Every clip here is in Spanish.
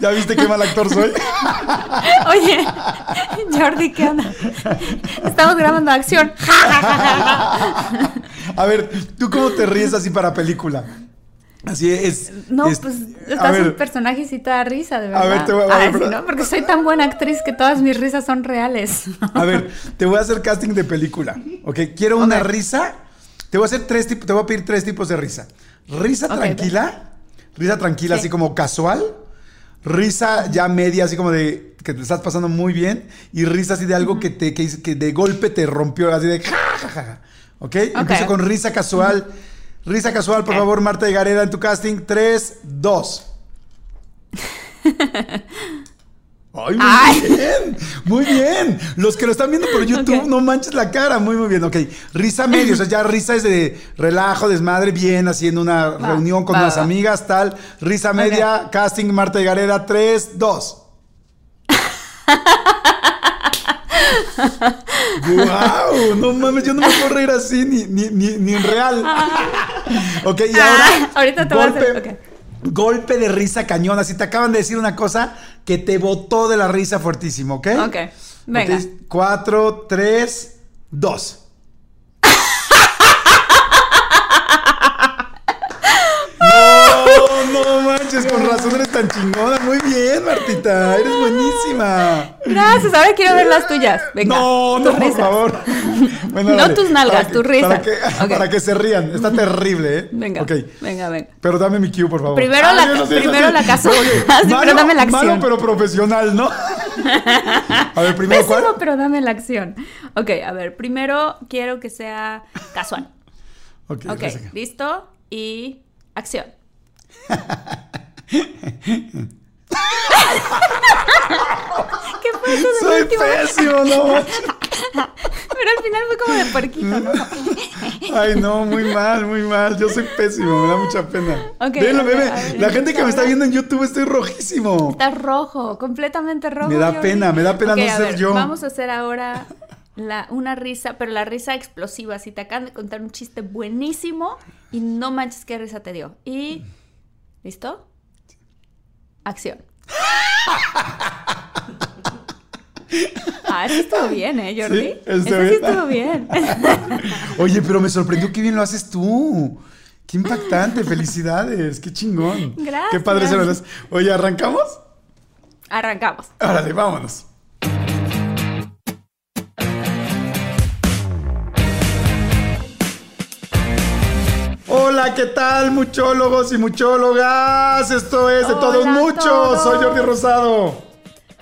¿Ya viste qué mal actor soy? Oye, Jordi, ¿qué onda? Estamos grabando acción. A ver, ¿tú cómo te ríes así para película? Así es. No, es- pues estás ver, un personaje y sí te da risa, de verdad. A ver, te voy a- a ver. Porque soy tan buena actriz que todas mis risas son reales. A ver, te voy a hacer casting de película. ¿Ok? Quiero una risa. Te voy a hacer tres tipos, te voy a pedir tres tipos de risa. Risa tranquila. Risa tranquila, Sí. así como casual. Risa ya media, así como de que te estás pasando muy bien. Y risa así de algo que te que, de golpe te rompió, así de ja, ja, ja, ja. ¿Ok? Empiezo con risa casual. Risa casual, por favor, Marta de Gareda en tu casting. Tres, dos. Ay, muy Ay. bien, muy bien. Los que lo están viendo por YouTube, no manches la cara, muy, muy bien. Ok, risa medio, o sea, ya risa es de relajo, desmadre, bien, haciendo una Va, reunión con va, unas va. amigas, tal. Risa media, casting Marta de Gareda, 3, 2. ¡Wow! No mames, yo no me puedo reír así ni, ni, ni, ni en real. ok, y ahora. Ah, ahorita te voy a hacer- ok. Golpe de risa cañón. Así te acaban de decir una cosa que te botó de la risa fuertísimo, ¿ok? Ok, venga. Cuatro, tres, dos. No, manches, con razón eres tan chingona. Muy bien, Martita, eres buenísima. Gracias, ahora quiero ver las tuyas. Venga. no, no, por favor. Bueno, No dale, tus nalgas, para tus que- risas. Para que, para que se rían. Está terrible, ¿eh? Venga, Ok. venga, venga. Pero dame mi cue, por favor. Primero la- yo no primero la. Oye, Sí, pero dame la acción. Malo, pero profesional, ¿no? A ver, primero, Pésimo, ¿cuál? pero dame la acción. Ok, a ver, primero quiero que sea casual. Ok, listo y acción. ¿Qué fue eso Soy último? pésimo, no. Pero al final fue como de puerquito, ¿no? Ay, no, muy mal, muy mal. Yo soy pésimo, me da mucha pena. Ok, Velo, a ve, ver, ve. a ver, La gente que me está viendo en YouTube estoy rojísimo. Está rojo, completamente rojo. Me da pena, me da pena Ok, no ser ver, yo. Vamos a hacer ahora la, una risa, pero la risa explosiva. Si te acaban de contar un chiste buenísimo y no manches qué risa te dio. Y. ¿Listo? Acción. Ah, eso estuvo bien, ¿eh, Jordi? Sí, eso sí bien. estuvo bien. Oye, pero me sorprendió qué bien lo haces tú. Qué impactante, felicidades, qué chingón. Gracias. Qué padre se lo haces. Oye, ¿arrancamos? Arrancamos. Órale, vámonos. Hola, ¿qué tal, muchólogos y muchólogas? Esto es de Hola todos muchos. todos. Soy Jordi Rosado.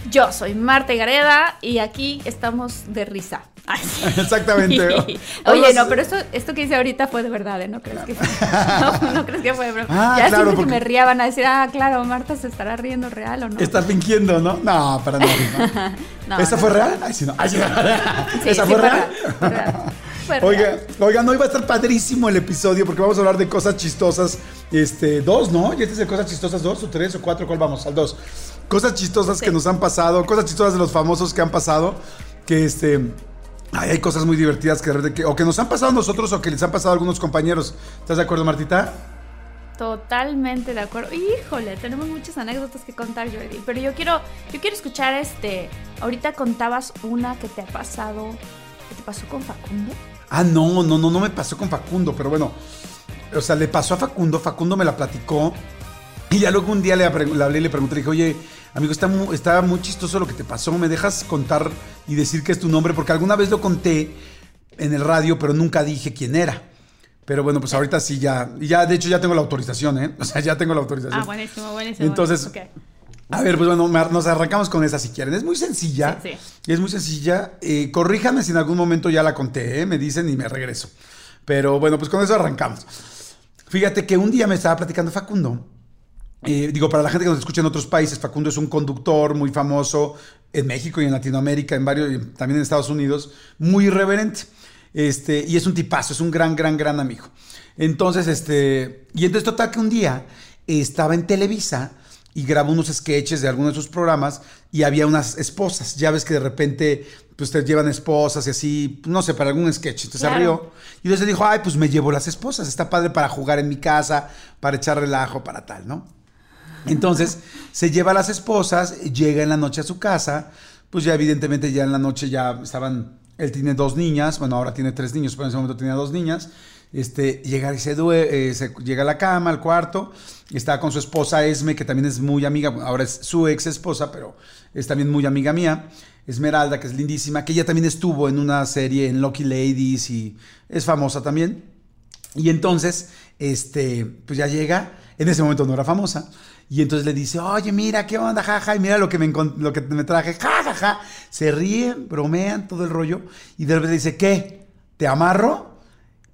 Yo soy Marta Gareda y aquí estamos de risa. Exactamente. Oye, Hola, no, pero esto, esto que hice ahorita fue de verdad, ¿eh? No crees que no, no crees que fue de broma. Ah, ya claro, siempre porque- que me ría van a decir, ah, claro, Marta se estará riendo real o no. Estás fingiendo, ¿no? No, para nada. No, ¿Esa no. fue real? Ay, sí, no. Ay, sí, ¿Esa sí, fue real? fue real. Fue Oiga, real. oigan, hoy va a estar padrísimo el episodio porque vamos a hablar de cosas chistosas. Este, dos, ¿no? ¿Y este es de cosas chistosas dos o tres o cuatro? ¿Cuál vamos? Al dos. Cosas chistosas que nos han pasado, cosas chistosas de los famosos que han pasado. Que este. ay, hay cosas muy divertidas que o que nos han pasado a nosotros o que les han pasado a algunos compañeros. ¿Estás de acuerdo, Martita? Totalmente de acuerdo. Híjole, tenemos muchas anécdotas que contar, Jordi. Pero yo quiero, yo quiero escuchar este. Ahorita contabas una que te ha pasado. ¿Qué te pasó con Facundo? Ah, no, no, no, no me pasó con Facundo, pero bueno. O sea, le pasó a Facundo, Facundo me la platicó. Y ya luego un día le, hablé y le pregunté, le dije, oye, amigo, está muy, está muy chistoso lo que te pasó, ¿me dejas contar y decir que es tu nombre? Porque alguna vez lo conté en el radio, pero nunca dije quién era. Pero bueno, pues ahorita sí ya, ya de hecho ya tengo la autorización, ¿eh? O sea, ya tengo la autorización. Ah, buenísimo, buenísimo. Entonces, a ver, pues bueno, nos arrancamos con esa si quieren. Es muy sencilla. Sí, sí. Es muy sencilla. Eh, corríjame si en algún momento ya la conté, ¿eh? Me dicen y me regreso. Pero bueno, pues con eso arrancamos. Fíjate que un día me estaba platicando Facundo. Eh, digo, para la gente que nos escucha en otros países, Facundo es un conductor muy famoso en México y en Latinoamérica, en varios, también en Estados Unidos, muy irreverente. Este, y es un tipazo, es un gran, gran, gran amigo. Entonces, este, y entonces total que un día estaba en Televisa y grabó unos sketches de algunos de sus programas y había unas esposas. Ya ves que de repente pues te llevan esposas y así, no sé, para algún sketch. Entonces se rió. Y entonces dijo, ay, pues me llevo las esposas. Está padre para jugar en mi casa, para echar relajo, para tal, ¿no? Entonces se lleva a las esposas, llega en la noche a su casa, pues ya evidentemente ya en la noche ya estaban, él tiene dos niñas, bueno, ahora tiene tres niños, pero en ese momento tenía dos niñas este, llega y se, eh, se, llega a la cama, al cuarto, está con su esposa Esme, que también es muy amiga, ahora es su ex esposa, pero es también muy amiga mía, Esmeralda, que es lindísima, que ella también estuvo en una serie en Lucky Ladies y es famosa también. Y entonces, este, pues ya llega, en ese momento no era famosa, y entonces le dice, oye, mira, ¿qué onda, jaja? Y mira lo que me, lo que me traje, jajaja. Se ríen, bromean, todo el rollo. Y de repente dice, ¿qué? ¿Te amarro?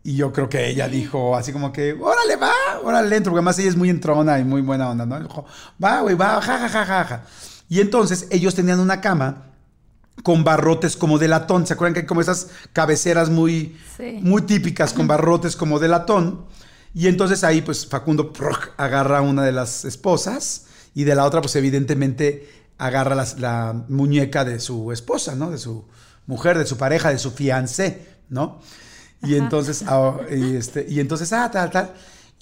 Y yo creo que ella dijo así como que, órale, va, órale, entro, porque además ella es muy entrona y muy buena onda, ¿no? Dijo, va, güey, va, ja, ja, ja, ja, Y entonces ellos tenían una cama con barrotes como de latón. ¿Se acuerdan que hay como esas cabeceras muy, muy típicas con barrotes como de latón? Y entonces ahí pues Facundo agarra a una de las esposas y de la otra pues evidentemente agarra la muñeca de su esposa, ¿no? De su mujer, de su pareja, de su fiancé, ¿no? Y entonces, ah, y, este, y entonces, ah, tal, tal.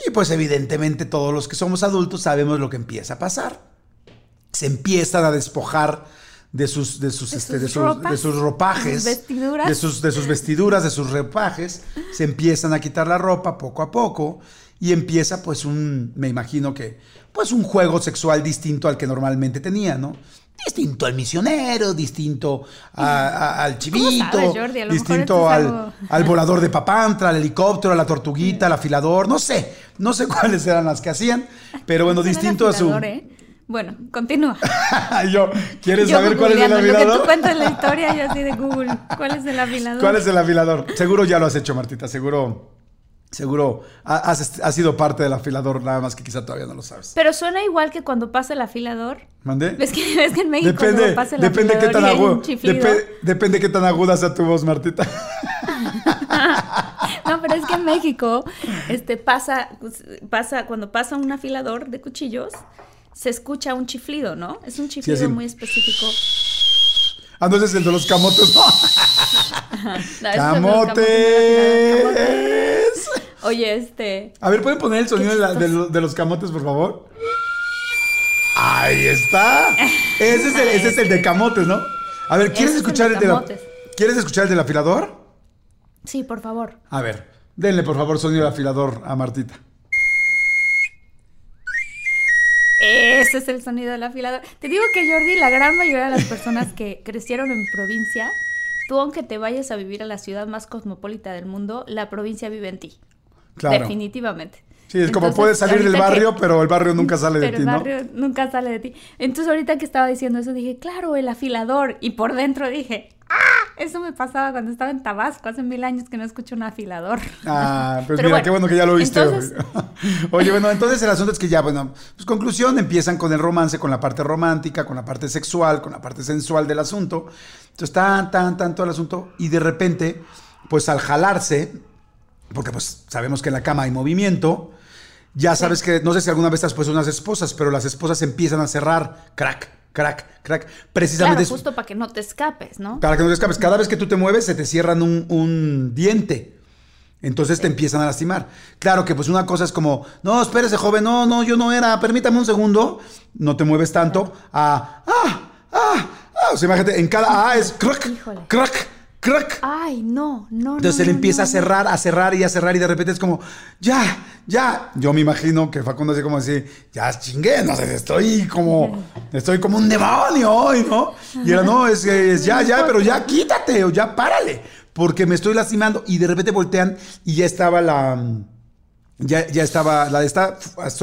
Y pues evidentemente todos los que somos adultos sabemos lo que empieza a pasar. Se empiezan a despojar de sus, de sus, de este, de sus, de sus ropajes, vestiduras. de sus, de sus vestiduras, de sus ropajes, se empiezan a quitar la ropa poco a poco y empieza pues un, me imagino que, pues un juego sexual distinto al que normalmente tenía, ¿no? Distinto al misionero, distinto al chivito, distinto al, al, volador de papantra, al helicóptero, a la tortuguita, al afilador, no sé, no sé cuáles eran las que hacían, pero bueno, distinto a su... ¿eh? Bueno, continúa. yo, ¿quieres saber cuál es el afilador? Lo que tú cuentas la historia, yo así de Google, ¿cuál es el afilador? ¿Cuál es el afilador? Seguro ya lo has hecho, Martita, seguro Seguro has, sido parte del afilador, nada más que quizá todavía no lo sabes. Pero suena igual que cuando pasa el afilador. ¿Mandé? ¿Ves que, ves que en México depende, pasa el depende afilador qué tan agudo, depende qué tan aguda sea tu voz, Martita. no, pero es que en México este, pasa, pasa, cuando pasa un afilador de cuchillos, se escucha un chiflido, ¿no? Es un chiflido muy específico. Ah, no, es el de los camotes, no. ¡Camotes! Oye, este. A ver, ¿pueden poner el sonido de, los camotes, por favor? Ahí está. Ese es el, ese es el de camotes, ¿no? A ver, ¿quieres escuchar el de, la, ¿Quieres escuchar el del afilador? Sí, por favor. A ver, denle por favor sonido del afilador a Martita. Ese es el sonido del afilador. Te digo que Jordi, la gran mayoría de las personas que crecieron en provincia, tú aunque te vayas a vivir a la ciudad más cosmopolita del mundo, la provincia vive en ti. Claro. Definitivamente. Sí, es como puedes salir del barrio, pero el barrio nunca sale de ti, ¿no? el barrio nunca sale de ti. Entonces ahorita que estaba diciendo eso dije, claro, el afilador. Y por dentro dije, ¡ah! Eso me pasaba cuando estaba en Tabasco, hace mil años que no escucho un afilador. Ah, pues mira, qué bueno que ya lo viste. Oye, bueno, entonces el asunto es que ya, bueno, pues conclusión, empiezan con el romance, con la parte romántica, con la parte sexual, con la parte sensual del asunto. Entonces, tan, tan, tan todo el asunto. Y de repente, pues al jalarse, porque pues sabemos que en la cama hay movimiento, ya sabes que, no sé si alguna vez has puesto unas esposas, pero las esposas empiezan a cerrar, crack, crack, crack. Precisamente. Claro, justo para que no te escapes, ¿no? Para que no te escapes. Cada vez que tú te mueves, se te cierran un, diente. Entonces te empiezan a lastimar. Claro que pues una cosa es como, no, espérese, joven, no, no, yo no era, permítame un segundo, no te mueves tanto, a, ah, ah, ah, o sea, imagínate, en cada A es crack, crack, crack. Ay, no, no. Entonces no, él no, empieza no, a cerrar, a cerrar y a cerrar y de repente es como, ya, ya. Yo me imagino que Facundo así como así, ya chingué, no sé, estoy como, estoy como un demonio hoy, ¿no? Y era, no, es, es ya, ya, pero ya quítate o ya párale, porque me estoy lastimando. Y de repente voltean y ya estaba la, ya, ya estaba, la de esta,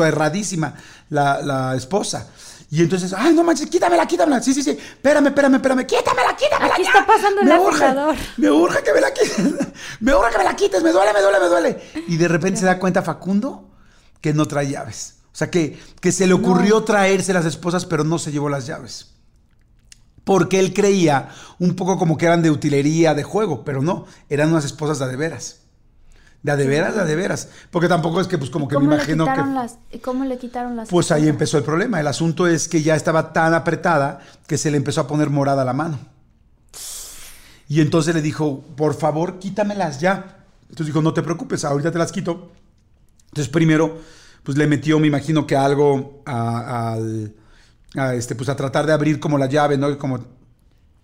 erradísima, la, la esposa. Y entonces, ay, no manches, quítamela, quítamela. Sí, sí, sí. Espérame, espérame, espérame. Quítamela, quítamela. Aquí ya. está pasando el me urge, afilador. me urge que me la quites. Me urge que me la quites. Me duele, me duele, me duele. Y de repente se da cuenta Facundo que no trae llaves. O sea, que, que se le ocurrió traerse las esposas, pero no se llevó las llaves. Porque él creía un poco como que eran de utilería, de juego, pero no, eran unas esposas de veras. De a de veras, de a de veras. Porque tampoco es que, pues, como que me ¿Cómo le imagino que. las- ¿y ¿Cómo le quitaron las Pues ahí empezó el problema. El asunto es que ya estaba tan apretada que se le empezó a poner morada la mano. Y entonces le dijo, por favor, quítamelas ya. Entonces dijo, no te preocupes, ahorita te las quito. Entonces primero, pues le metió, me imagino que algo a, al- a, este, pues a tratar de abrir como la llave, ¿no? Como,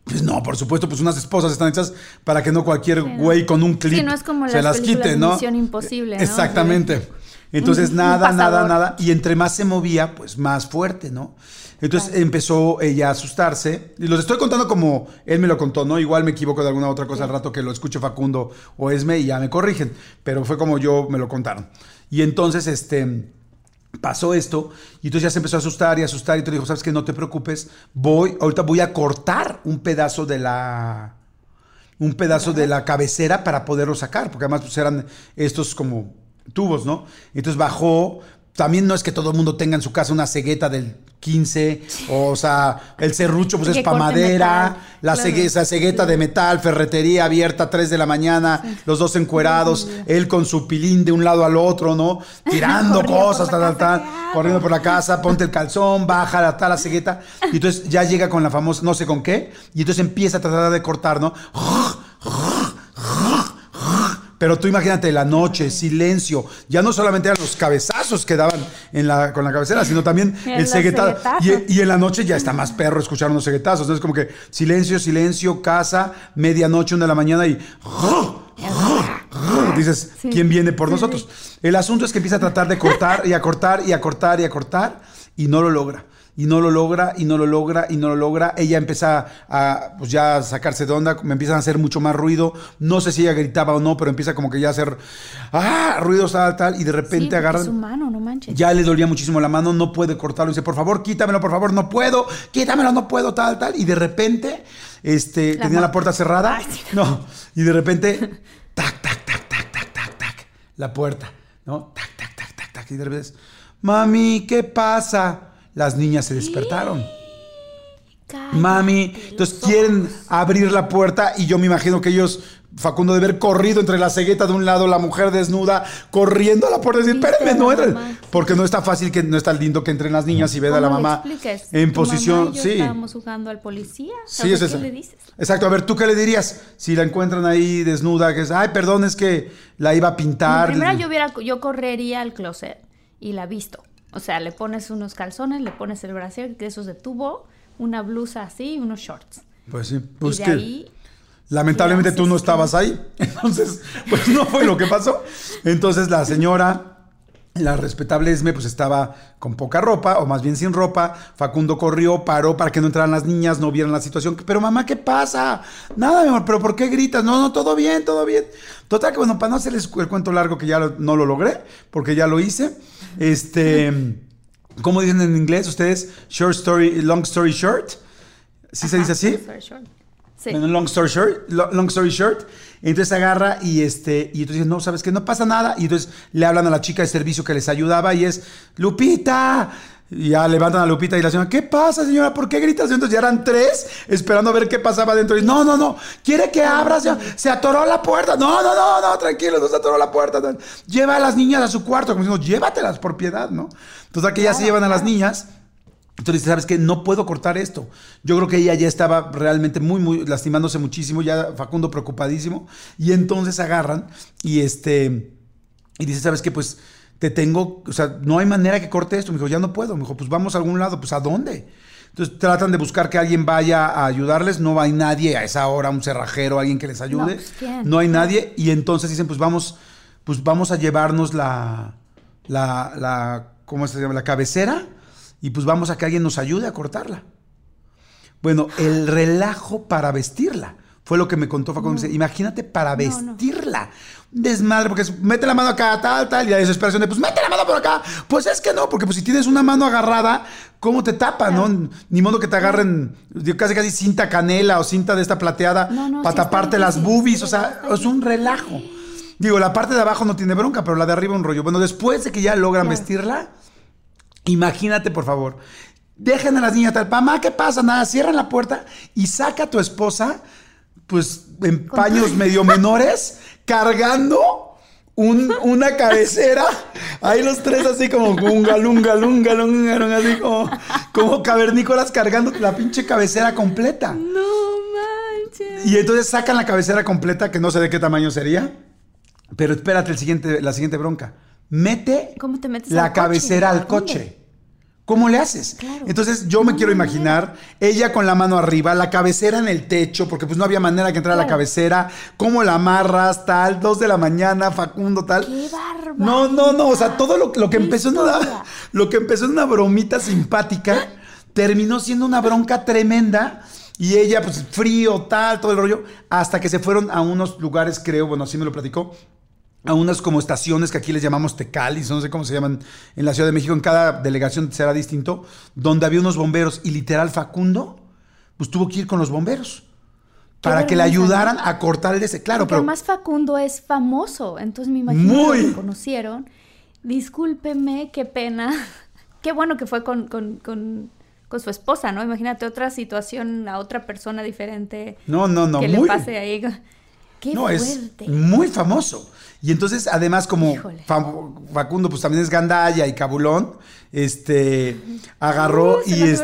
pues no, por supuesto, pues unas esposas están hechas para que no cualquier güey con un clip Sí, no es como se las quite, ¿no? Misión Imposible, ¿no? Exactamente. Entonces Un- un nada, nada, nada. Y entre más se movía, pues más fuerte, ¿no? Entonces empezó ella a asustarse. Y los estoy contando como él me lo contó, ¿no? Igual me equivoco de alguna otra cosa al rato que lo escuche Facundo o Esme y ya me corrigen. Pero fue como yo me lo contaron. Y entonces, este pasó esto y entonces ya se empezó a asustar y asustar y te dijo, sabes que no te preocupes, voy, ahorita voy a cortar un pedazo de la, un pedazo de la cabecera para poderlo sacar, porque además pues eran estos como tubos, ¿no? Entonces bajó, también no es que todo el mundo tenga en su casa una cegueta del 15, o, sea, el serrucho pues es para madera, la claro. cegue- esa cegueta de metal, ferretería abierta a 3 de la mañana, los dos encuerados, él con su pilín de un lado al otro, ¿no? Tirando cosas, tal, tal, tal, corriendo por la casa, ponte el calzón, baja la tal la cegueta, y entonces ya llega con la famosa, no sé con qué, y entonces empieza a tratar de cortar, ¿no? Pero tú imagínate la noche, silencio. Ya no solamente eran los cabezazos que daban en la, con la cabecera, sino también el ceguetazo. Y, y en la noche ya está más perro escuchar unos ceguetazos. Entonces, como que silencio, silencio, casa, medianoche, una de la mañana y. Dices, Sí. ¿quién viene por Sí, nosotros? El asunto es que empieza a tratar de cortar y a cortar y a cortar y a cortar y no lo logra. Y no lo logra, y no lo logra, y no lo logra. Ella empieza a, pues ya a sacarse de onda, me empiezan a hacer mucho más ruido. No sé si ella gritaba o no, pero empieza como que ya a hacer, ah, ruidos tal, tal, y de Sí, repente porque agarran. Es humano, no manches. Ya le dolía muchísimo la mano, no puede cortarlo. Dice, por favor, quítamelo, por favor, no puedo, quítamelo, no puedo, tal, tal. Y de repente, este, La tenía la puerta cerrada. Ay, sí. No, y de repente, tac, tac, tac, tac, tac, tac, tac, la puerta, ¿no? Tac, tac, tac, tac, tac. Y de repente, mami, ¿qué pasa? Las niñas se despertaron. Cállate Mami, entonces quieren abrir la puerta y yo me imagino que ellos, Facundo, de haber corrido entre la cegueta de un lado, la mujer desnuda, corriendo a la puerta y decir, espérenme, no entren. Porque no está fácil, que no está lindo que entren las niñas y vean a la ¿Cómo le mamá en ¿Tu mamá posición. y yo sí. Estábamos jugando al policía. Sí, es ¿qué eso. le dices? Exacto, a ver, ¿tú qué le dirías? Si la encuentran ahí desnuda, que es, ay, perdón, es que la iba a pintar. Primero yo hubiera, yo correría al closet y la visto. O sea, le pones unos calzones, le pones el brasier, que esos de tubo, una blusa así y unos shorts. Pues sí, pues y de que ahí lamentablemente ¿qué tú no estabas ahí. Entonces, pues no fue lo que pasó. Entonces la señora, la respetable Esme, pues estaba con poca ropa, o más bien sin ropa. Facundo corrió, paró para que no entraran las niñas, no vieran la situación. Pero mamá, ¿qué pasa? Nada, mi amor, pero ¿por qué gritas? No, no, todo bien, todo bien. Total que bueno, para no hacerles el cuento largo que ya lo- no lo logré, porque ya lo hice. Este, ¿cómo dicen en inglés ustedes? Short story, long story short. ¿Sí se dice así? Sorry, short. Sí. Bueno, long story short, lo- long story short, entonces agarra y este y entonces dice, "No, sabes que no pasa nada." Y entonces le hablan a la chica de servicio que les ayudaba y es, "Lupita." Y ya levantan a Lupita y la señora, ¿qué pasa, señora? ¿Por qué gritas? Entonces ya eran tres esperando a ver qué pasaba dentro. Y no, no, no, quiere que abra, señora? se atoró la puerta. No, no, no, no, tranquilo, no se atoró la puerta. Lleva a las niñas a su cuarto, como diciendo, llévatelas por piedad, ¿no? Entonces aquí ya se llevan a las niñas. Entonces dice, ¿sabes qué? No puedo cortar esto. Yo creo que ella ya estaba realmente muy, muy lastimándose muchísimo, ya Facundo preocupadísimo. Y entonces agarran y este, y dice, ¿sabes qué? Pues te tengo, o sea, no hay manera que corte esto. Me dijo, ya no puedo. Me dijo, pues vamos a algún lado. Pues ¿a dónde? Entonces tratan de buscar que alguien vaya a ayudarles. No hay nadie a esa hora, un cerrajero, alguien que les ayude. No, no hay nadie. Y entonces dicen, pues vamos, pues vamos a llevarnos la, la, la, ¿cómo se llama? La cabecera. Y pues vamos a que alguien nos ayude a cortarla. Bueno, el relajo para vestirla. Fue lo que me contó Facundo. Dice, Imagínate para vestirla. Desmadre, porque es, mete la mano acá, tal, tal, y la desesperación de, pues mete la mano por acá. Pues es que no, porque pues si tienes una mano agarrada, ¿cómo te tapa, no? Ni modo que te agarren casi casi cinta canela o cinta de esta plateada para taparte las boobies. O sea, es un relajo. Digo, la parte de abajo no tiene bronca, pero la de arriba un rollo. Bueno, después de que ya logran vestirla, imagínate, por favor, dejen a las niñas tal, mamá, ¿qué pasa? Nada, cierran la puerta y saca a tu esposa pues en paños medio menores, cargando una cabecera. Ahí los tres así como lunga, lunga, lunga, así como, como cavernícolas cargando la pinche cabecera completa. No manches. Y entonces sacan la cabecera completa, que no sé de qué tamaño sería. Pero espérate el siguiente, la siguiente bronca. Mete la cabecera al coche. ¿Cómo le haces? Entonces yo me quiero imaginar ella con la mano arriba, la cabecera en el techo, porque pues no había manera que entrara la cabecera, cómo la amarras, tal, dos de la mañana, Facundo, tal. ¡Qué bárbaro! No, no, no, o sea, todo lo, que empezó en una, lo que empezó en una bromita simpática, terminó siendo una bronca tremenda. Y ella, pues frío, tal, todo el rollo, hasta que se fueron a unos lugares, creo, bueno, así me lo platicó, a unas como estaciones que aquí les llamamos tecalis, no sé cómo se llaman en la Ciudad de México, en cada delegación será distinto, donde había unos bomberos y literal Facundo, pues tuvo que ir con los bomberos para que le ayudaran a cortar el ese. Claro, Porque pero además Facundo es famoso, entonces me imagino muy... que lo conocieron. Discúlpeme, qué pena. Qué bueno que fue con, con, con, con, su esposa, ¿no? Imagínate otra situación a otra persona diferente. No, no, no. Que le pase ahí. Qué no, es muy famoso. Y entonces, además, como Facundo, pues también es gandalla y cabulón, este, agarró uh, y...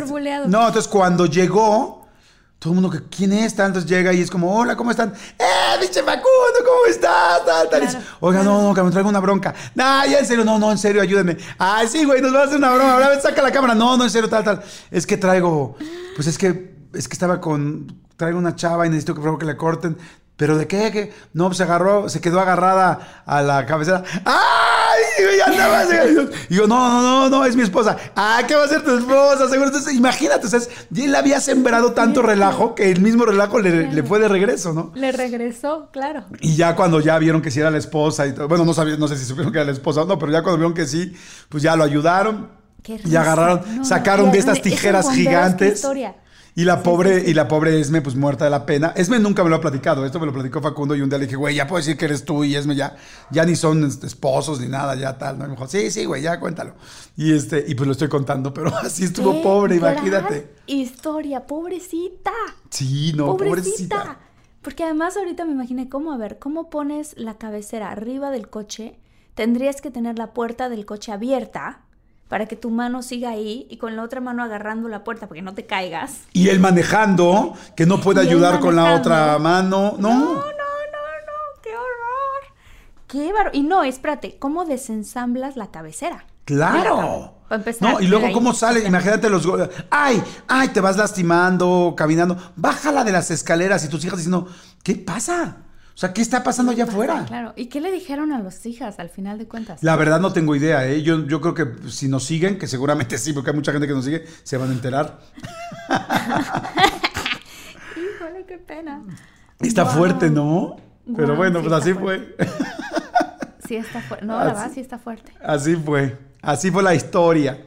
no, entonces cuando llegó, todo el mundo que, ¿quién es? Entonces llega y es como, hola, ¿cómo están? ¡Eh, pinche Facundo, ¿cómo estás? Oiga, no, no, que me traigo una bronca. No, ya en serio, no, no, en serio, ayúdenme. Ay, sí, güey, nos va a hacer una broma. Ahora saca la cámara. No, no, en serio, tal, tal. Es que traigo, pues es que, es que estaba con, traigo una chava y necesito que, por favor, que le corten. ¿Pero de qué? ¿Qué? No, pues se agarró, se quedó agarrada a la cabecera. ¡Ay! Ya andaba. Y yo, no, no, no, no, es mi esposa. ¡Ah, qué va a ser tu esposa! Seguro. Entonces, imagínate, sea, y él había sembrado tanto relajo que el mismo relajo le, fue de regreso, ¿no? Le regresó, claro. Y ya cuando ya vieron que sí era la esposa y todo, bueno, no sabía, no sé si supieron que era la esposa o no, pero ya cuando vieron que sí, pues ya lo ayudaron. y agarraron, sacaron de estas tijeras gigantes. Historia. Y la pobre, y la pobre Esme, pues muerta de la pena. Esme nunca me lo ha platicado, esto me lo platicó Facundo y un día le dije, güey, ya puedo decir que eres tú y Esme ya, ya ni son esposos ni nada, ya tal. ¿no? Y me dijo, sí, sí, güey, ya cuéntalo. Y este, y pues lo estoy contando, pero así estuvo pobre, imagínate. Historia, pobrecita. Sí, no, pobrecita. Porque además ahorita me imaginé cómo, a ver, cómo pones la cabecera arriba del coche, tendrías que tener la puerta del coche abierta para que tu mano siga ahí y con la otra mano agarrando la puerta para que no te caigas. Y él manejando, que no puede ayudar con la otra mano. No. No, no, no, no, qué horror. Qué barro. Y no, espérate, ¿cómo desensamblas la cabecera? Claro. Para empezar, no, y luego cómo sale, imagínate los ay, ay, te vas lastimando, caminando, bájala de las escaleras y tus hijas diciendo, ¿qué pasa? O sea, ¿qué está pasando allá afuera? Claro. ¿Y qué le dijeron a las hijas al final de cuentas? La verdad no tengo idea, ¿eh? Yo, yo creo que si nos siguen, que seguramente sí, porque hay mucha gente que nos sigue, se van a enterar. Híjole, qué pena. Está fuerte, ¿no? Pero bueno, pues así fue. sí está fuerte. No, la verdad sí está fuerte. Así fue. Así fue la historia.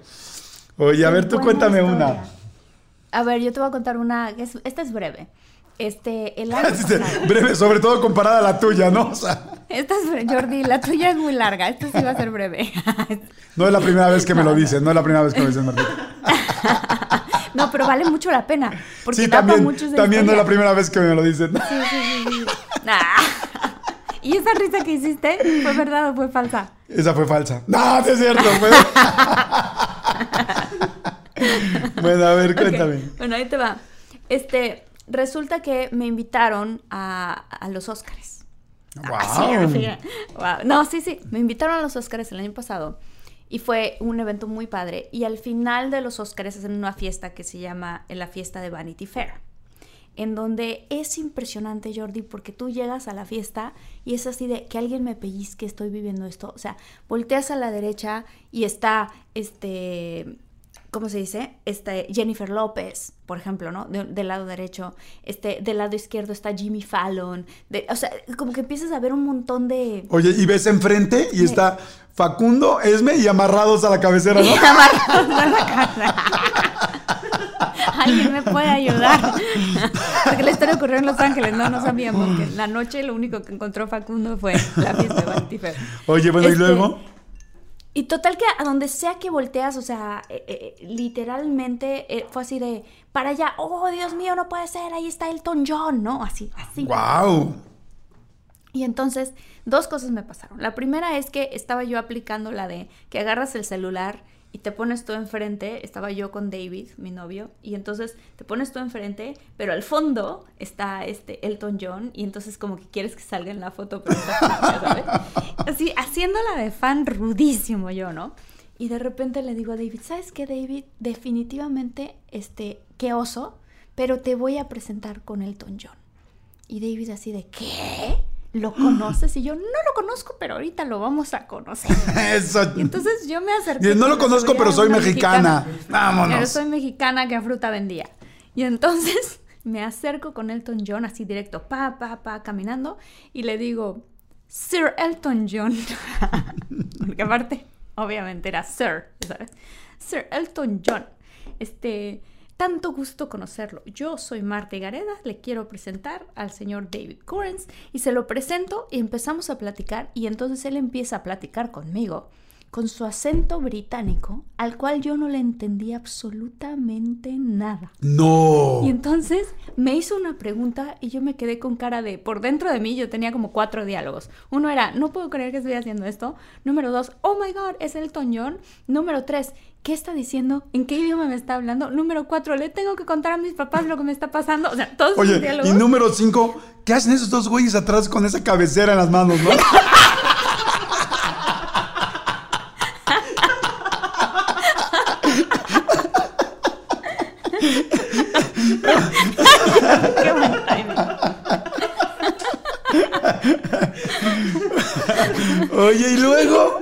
Oye, a ver, tú cuéntame una. A ver, yo te voy a contar una. Esta es breve. Este, el año Breve, sobre todo comparada a la tuya, ¿no? O sea... Esta es, Jordi, la tuya es muy larga. Esta sí va a ser breve. no es la primera vez que me lo dicen, no es la primera vez que me lo dicen, Martín. no, pero vale mucho la pena. Porque sí, también, también no es la primera vez que me lo dicen. Sí, sí, sí. ¿Y esa risa que hiciste fue verdad o fue falsa? Esa fue falsa. No, es cierto. bueno, a ver, cuéntame. Bueno, ahí te va. Este, resulta que me invitaron a, los Óscares. Wow. No, sí, sí. Me invitaron a los Oscars el año pasado y fue un evento muy padre. Y al final de los Oscars hacen una fiesta que se llama la fiesta de Vanity Fair en donde es impresionante, Jordi, porque tú llegas a la fiesta y es así de que alguien me pellizque, estoy viviendo esto. O sea, volteas a la derecha y está, este, ¿cómo se dice? Este, Jennifer López, por ejemplo, ¿no? del lado derecho. Este, del lado izquierdo está Jimmy Fallon. o sea, como que empiezas a ver un montón de... Oye, y ves enfrente y está Facundo, Esme y amarrados a la cabecera, ¿no? Y amarrados a la cabecera. alguien me puede ayudar. Porque la historia ocurrió en Los Ángeles, no, no sabíamos que la noche lo único que encontró Facundo fue la fiesta de Vanity Oye, bueno, ¿y este, luego? Y total que a donde sea que volteas, o sea, eh, eh, literalmente eh, fue así de, para allá, oh, Dios mío, no puede ser, ahí está Elton John, ¿no? Así, así. ¡Wow! Y entonces, dos cosas me pasaron. La primera es que estaba yo aplicando la de que agarras el celular y te pones tú enfrente, estaba yo con David, mi novio, y entonces te pones tú enfrente, pero al fondo está este Elton John, y entonces como que quieres que salga en la foto, pero. Así, haciéndola de fan rudísimo yo, ¿no? Y de repente le digo a David, ¿sabes qué, David? Definitivamente, este, qué oso, pero te voy a presentar con Elton John. Y David así de, ¿qué? ¿Lo conoces? Y yo, no lo conozco, pero ahorita lo vamos a conocer. Eso. Y entonces yo me acerqué. no lo conozco, pero soy mexicana. Vámonos. Pero soy mexicana que fruta vendía. Y entonces me acerco con Elton John así directo, pa, pa, pa, caminando, y le digo, Sir Elton John. Porque aparte, obviamente era Sir, ¿sabes? Sir Elton John. Este tanto gusto conocerlo. Yo soy Marta Gareda, le quiero presentar al señor David Correns y se lo presento y empezamos a platicar y entonces él empieza a platicar conmigo con su acento británico, al cual yo no le entendía absolutamente nada. No. Y entonces me hizo una pregunta y yo me quedé con cara de, por dentro de mí yo tenía como cuatro diálogos. Uno era, no puedo creer que estoy haciendo esto. Número dos, oh my god, es el John. Número tres, ¿qué está diciendo? ¿En qué idioma me está hablando? Número cuatro, le tengo que contar a mis papás lo que me está pasando. O sea, todos Oye, diálogos. Y número cinco, ¿qué hacen esos dos güeyes atrás con esa cabecera en las manos, no? Qué buen Oye, ¿y luego?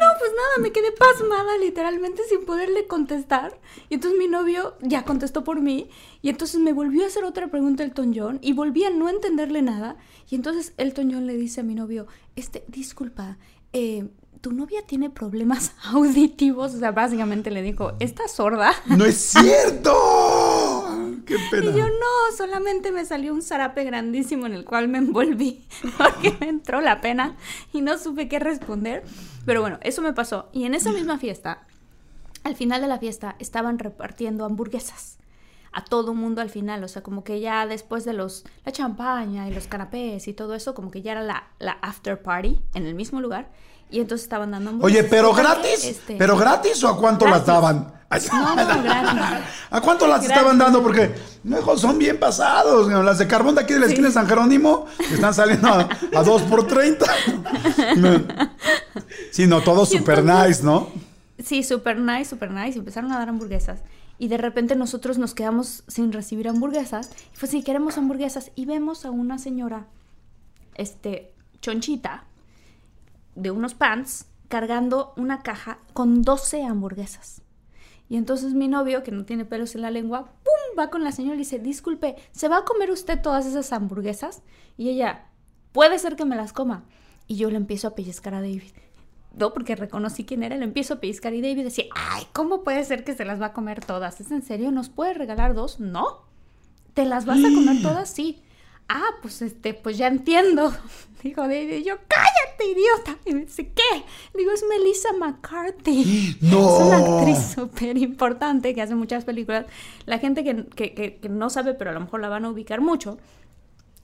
No, pues nada, me quedé pasmada literalmente sin poderle contestar. Y entonces mi novio ya contestó por mí. Y entonces me volvió a hacer otra pregunta Elton John. Y volví a no entenderle nada. Y entonces Elton John le dice a mi novio, este, disculpa, eh, tu novia tiene problemas auditivos. O sea, básicamente le dijo, ¿estás sorda? ¡No es cierto! ¡Qué pena! Y yo, no, solamente me salió un zarape grandísimo en el cual me envolví porque me entró la pena y no supe qué responder. Pero bueno, eso me pasó. Y en esa misma fiesta, al final de la fiesta, estaban repartiendo hamburguesas a todo mundo al final, o sea, como que ya después de los la champaña y los canapés y todo eso, como que ya era la, la after party en el mismo lugar y entonces estaban dando Oye, pero gratis, este, pero gratis o a cuánto las daban? No, no, gratis. ¿A cuánto las estaban dando? Porque mejor son bien pasados. Las de carbón de aquí de la esquina de San Jerónimo están saliendo a, a 2 por 30. sí, no, todo super nice, ¿no? Sí, super nice, super nice. Empezaron a dar hamburguesas. Y de repente nosotros nos quedamos sin recibir hamburguesas. Y fue así, queremos hamburguesas. Y vemos a una señora, este, chonchita, de unos pants cargando una caja con 12 hamburguesas. Y entonces mi novio, que no tiene pelos en la lengua, ¡pum! va con la señora y dice, disculpe, ¿se va a comer usted todas esas hamburguesas? Y ella, puede ser que me las coma. Y yo le empiezo a pellizcar a David. No, porque reconocí quién era, le empiezo a pellizcar y David decía, ay, ¿cómo puede ser que se las va a comer todas? ¿Es en serio? ¿Nos puede regalar dos? No. ¿Te las vas a comer todas? Sí ah, pues este, pues ya entiendo. Dijo David, yo, cállate, idiota. Y me dice, ¿qué? Digo, es Melissa McCarthy. No. Es una actriz súper importante que hace muchas películas. La gente que, no sabe, pero a lo mejor la van a ubicar mucho,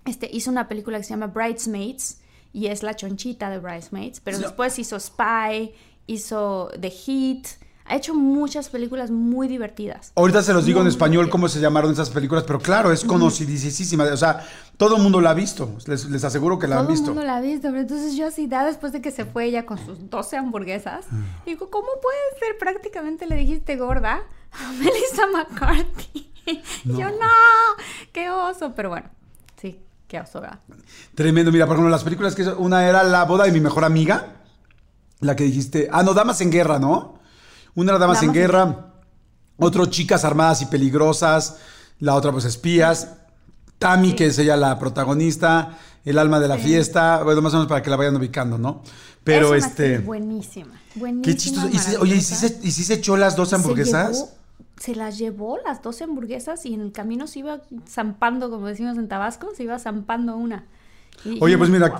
este, hizo una película que se llama Bridesmaids y es la chonchita de Bridesmaids, pero después hizo Spy, hizo The Heat, Ha hecho muchas películas muy divertidas. Ahorita se los digo en español cómo se llamaron esas películas, pero claro, es conocidísima. O sea, todo el mundo la ha visto. Les, aseguro que la han visto. Todo el mundo la ha visto. Pero entonces yo así, da después de que se fue ella con sus 12 hamburguesas, ah. digo, ¿cómo puede ser? Prácticamente le dijiste gorda a Melissa McCarthy. Yo no, qué oso. Pero bueno, sí, qué oso. Tremendo. Mira, por ejemplo, las películas que una era La boda de mi mejor amiga. La que dijiste. Ah, no, Damas en Guerra, ¿no? Una Damas, en Guerra. Otro Chicas Armadas y Peligrosas. La otra, pues, Espías. Tami, que es ella la protagonista. El alma de la fiesta. Bueno, más o menos para que la vayan ubicando, ¿no? Pero este. Buenísima. Buenísima. Qué chistoso. oye, ¿y si, se, echó las dos hamburguesas? Se, las llevó las dos hamburguesas y en el camino se iba zampando, como decimos en Tabasco, se iba zampando una. oye, pues mira.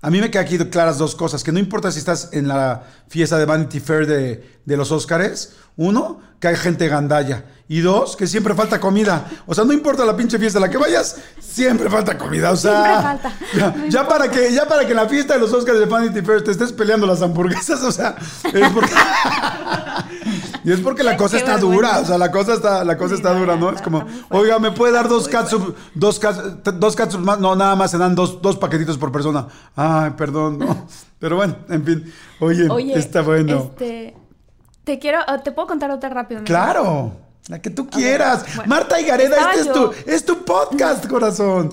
A mí me quedan aquí claras dos cosas, que no importa si estás en la fiesta de Vanity Fair de, de los Óscares, uno, que hay gente gandalla, y dos, que siempre falta comida. O sea, no importa la pinche fiesta a la que vayas, siempre falta comida. O sea, falta. Ya, para que, ya para que en la fiesta de los Oscars de Vanity Fair te estés peleando las hamburguesas, o sea, es porque... y es porque la cosa está dura, o sea, la cosa está, la cosa está dura, ¿no? Es como, oiga, ¿me puede dar dos catsup, dos, dos catsup más? No, nada más se dan dos, dos paquetitos por persona. Ay, perdón, no. Pero bueno, en fin. Oye, está bueno. Este, te quiero, te puedo contar otra rápido. Claro. La que tú quieras. Marta y Gareda, este es tu, es tu podcast, corazón.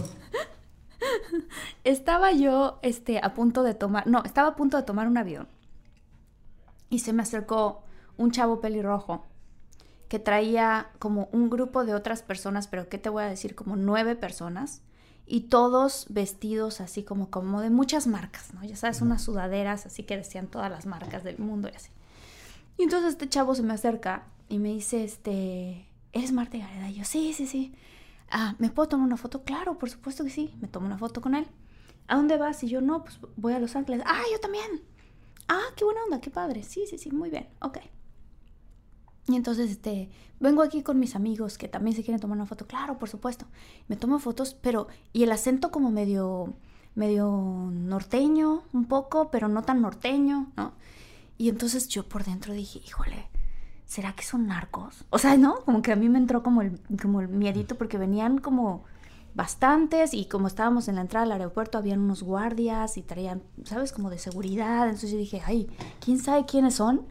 Estaba yo este, a punto de tomar, no, estaba a punto de tomar un avión. Y se me acercó un chavo pelirrojo que traía como un grupo de otras personas, pero ¿qué te voy a decir? Como nueve personas. Y todos vestidos así como, como de muchas marcas, ¿no? Ya sabes, unas sudaderas así que decían todas las marcas del mundo y así. Y entonces este chavo se me acerca y me dice, este, ¿eres Marta Gareda? Y yo, sí, sí, sí. Ah, ¿me puedo tomar una foto? Claro, por supuesto que sí. Me tomo una foto con él. ¿A dónde vas? Y yo, no, pues voy a Los Ángeles. Ah, yo también. Ah, qué buena onda, qué padre. Sí, sí, sí, muy bien. Ok. Y entonces, este, vengo aquí con mis amigos que también se quieren tomar una foto. Claro, por supuesto. Me tomo fotos, pero, y el acento como medio, medio norteño, un poco, pero no tan norteño, ¿no? Y entonces yo por dentro dije, híjole, ¿será que son narcos? O sea, ¿no? Como que a mí me entró como el, como el miedito porque venían como bastantes y como estábamos en la entrada del aeropuerto habían unos guardias y traían, ¿sabes? Como de seguridad. Entonces yo dije, ay, ¿quién sabe quiénes son?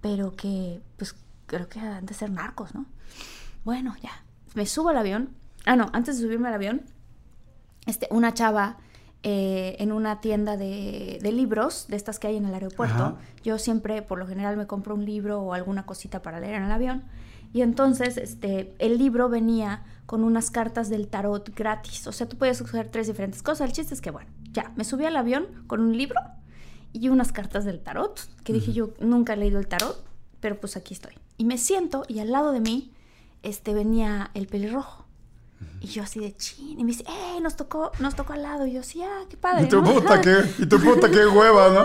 Pero que, pues, creo que han de ser narcos, ¿no? Bueno, ya. Me subo al avión. Ah, no, antes de subirme al avión, este, una chava eh, en una tienda de, libros, de estas que hay en el aeropuerto. Yo siempre, por lo general, me compro un libro o alguna cosita para leer en el avión. Y entonces, este, el libro venía con unas cartas del tarot gratis. O sea, tú puedes usar tres diferentes cosas. El chiste es que, bueno, ya, me subí al avión con un libro y unas cartas del tarot, que dije yo, nunca he leído el tarot, pero pues aquí estoy. Y me siento y al lado de mí, este, venía el pelirrojo. Y yo así de chin. Y me dice, ¡eh! Nos tocó, nos tocó al lado. Y yo, sí, ah, qué padre. Y tu puta, qué, y tu puta, qué hueva, ¿no?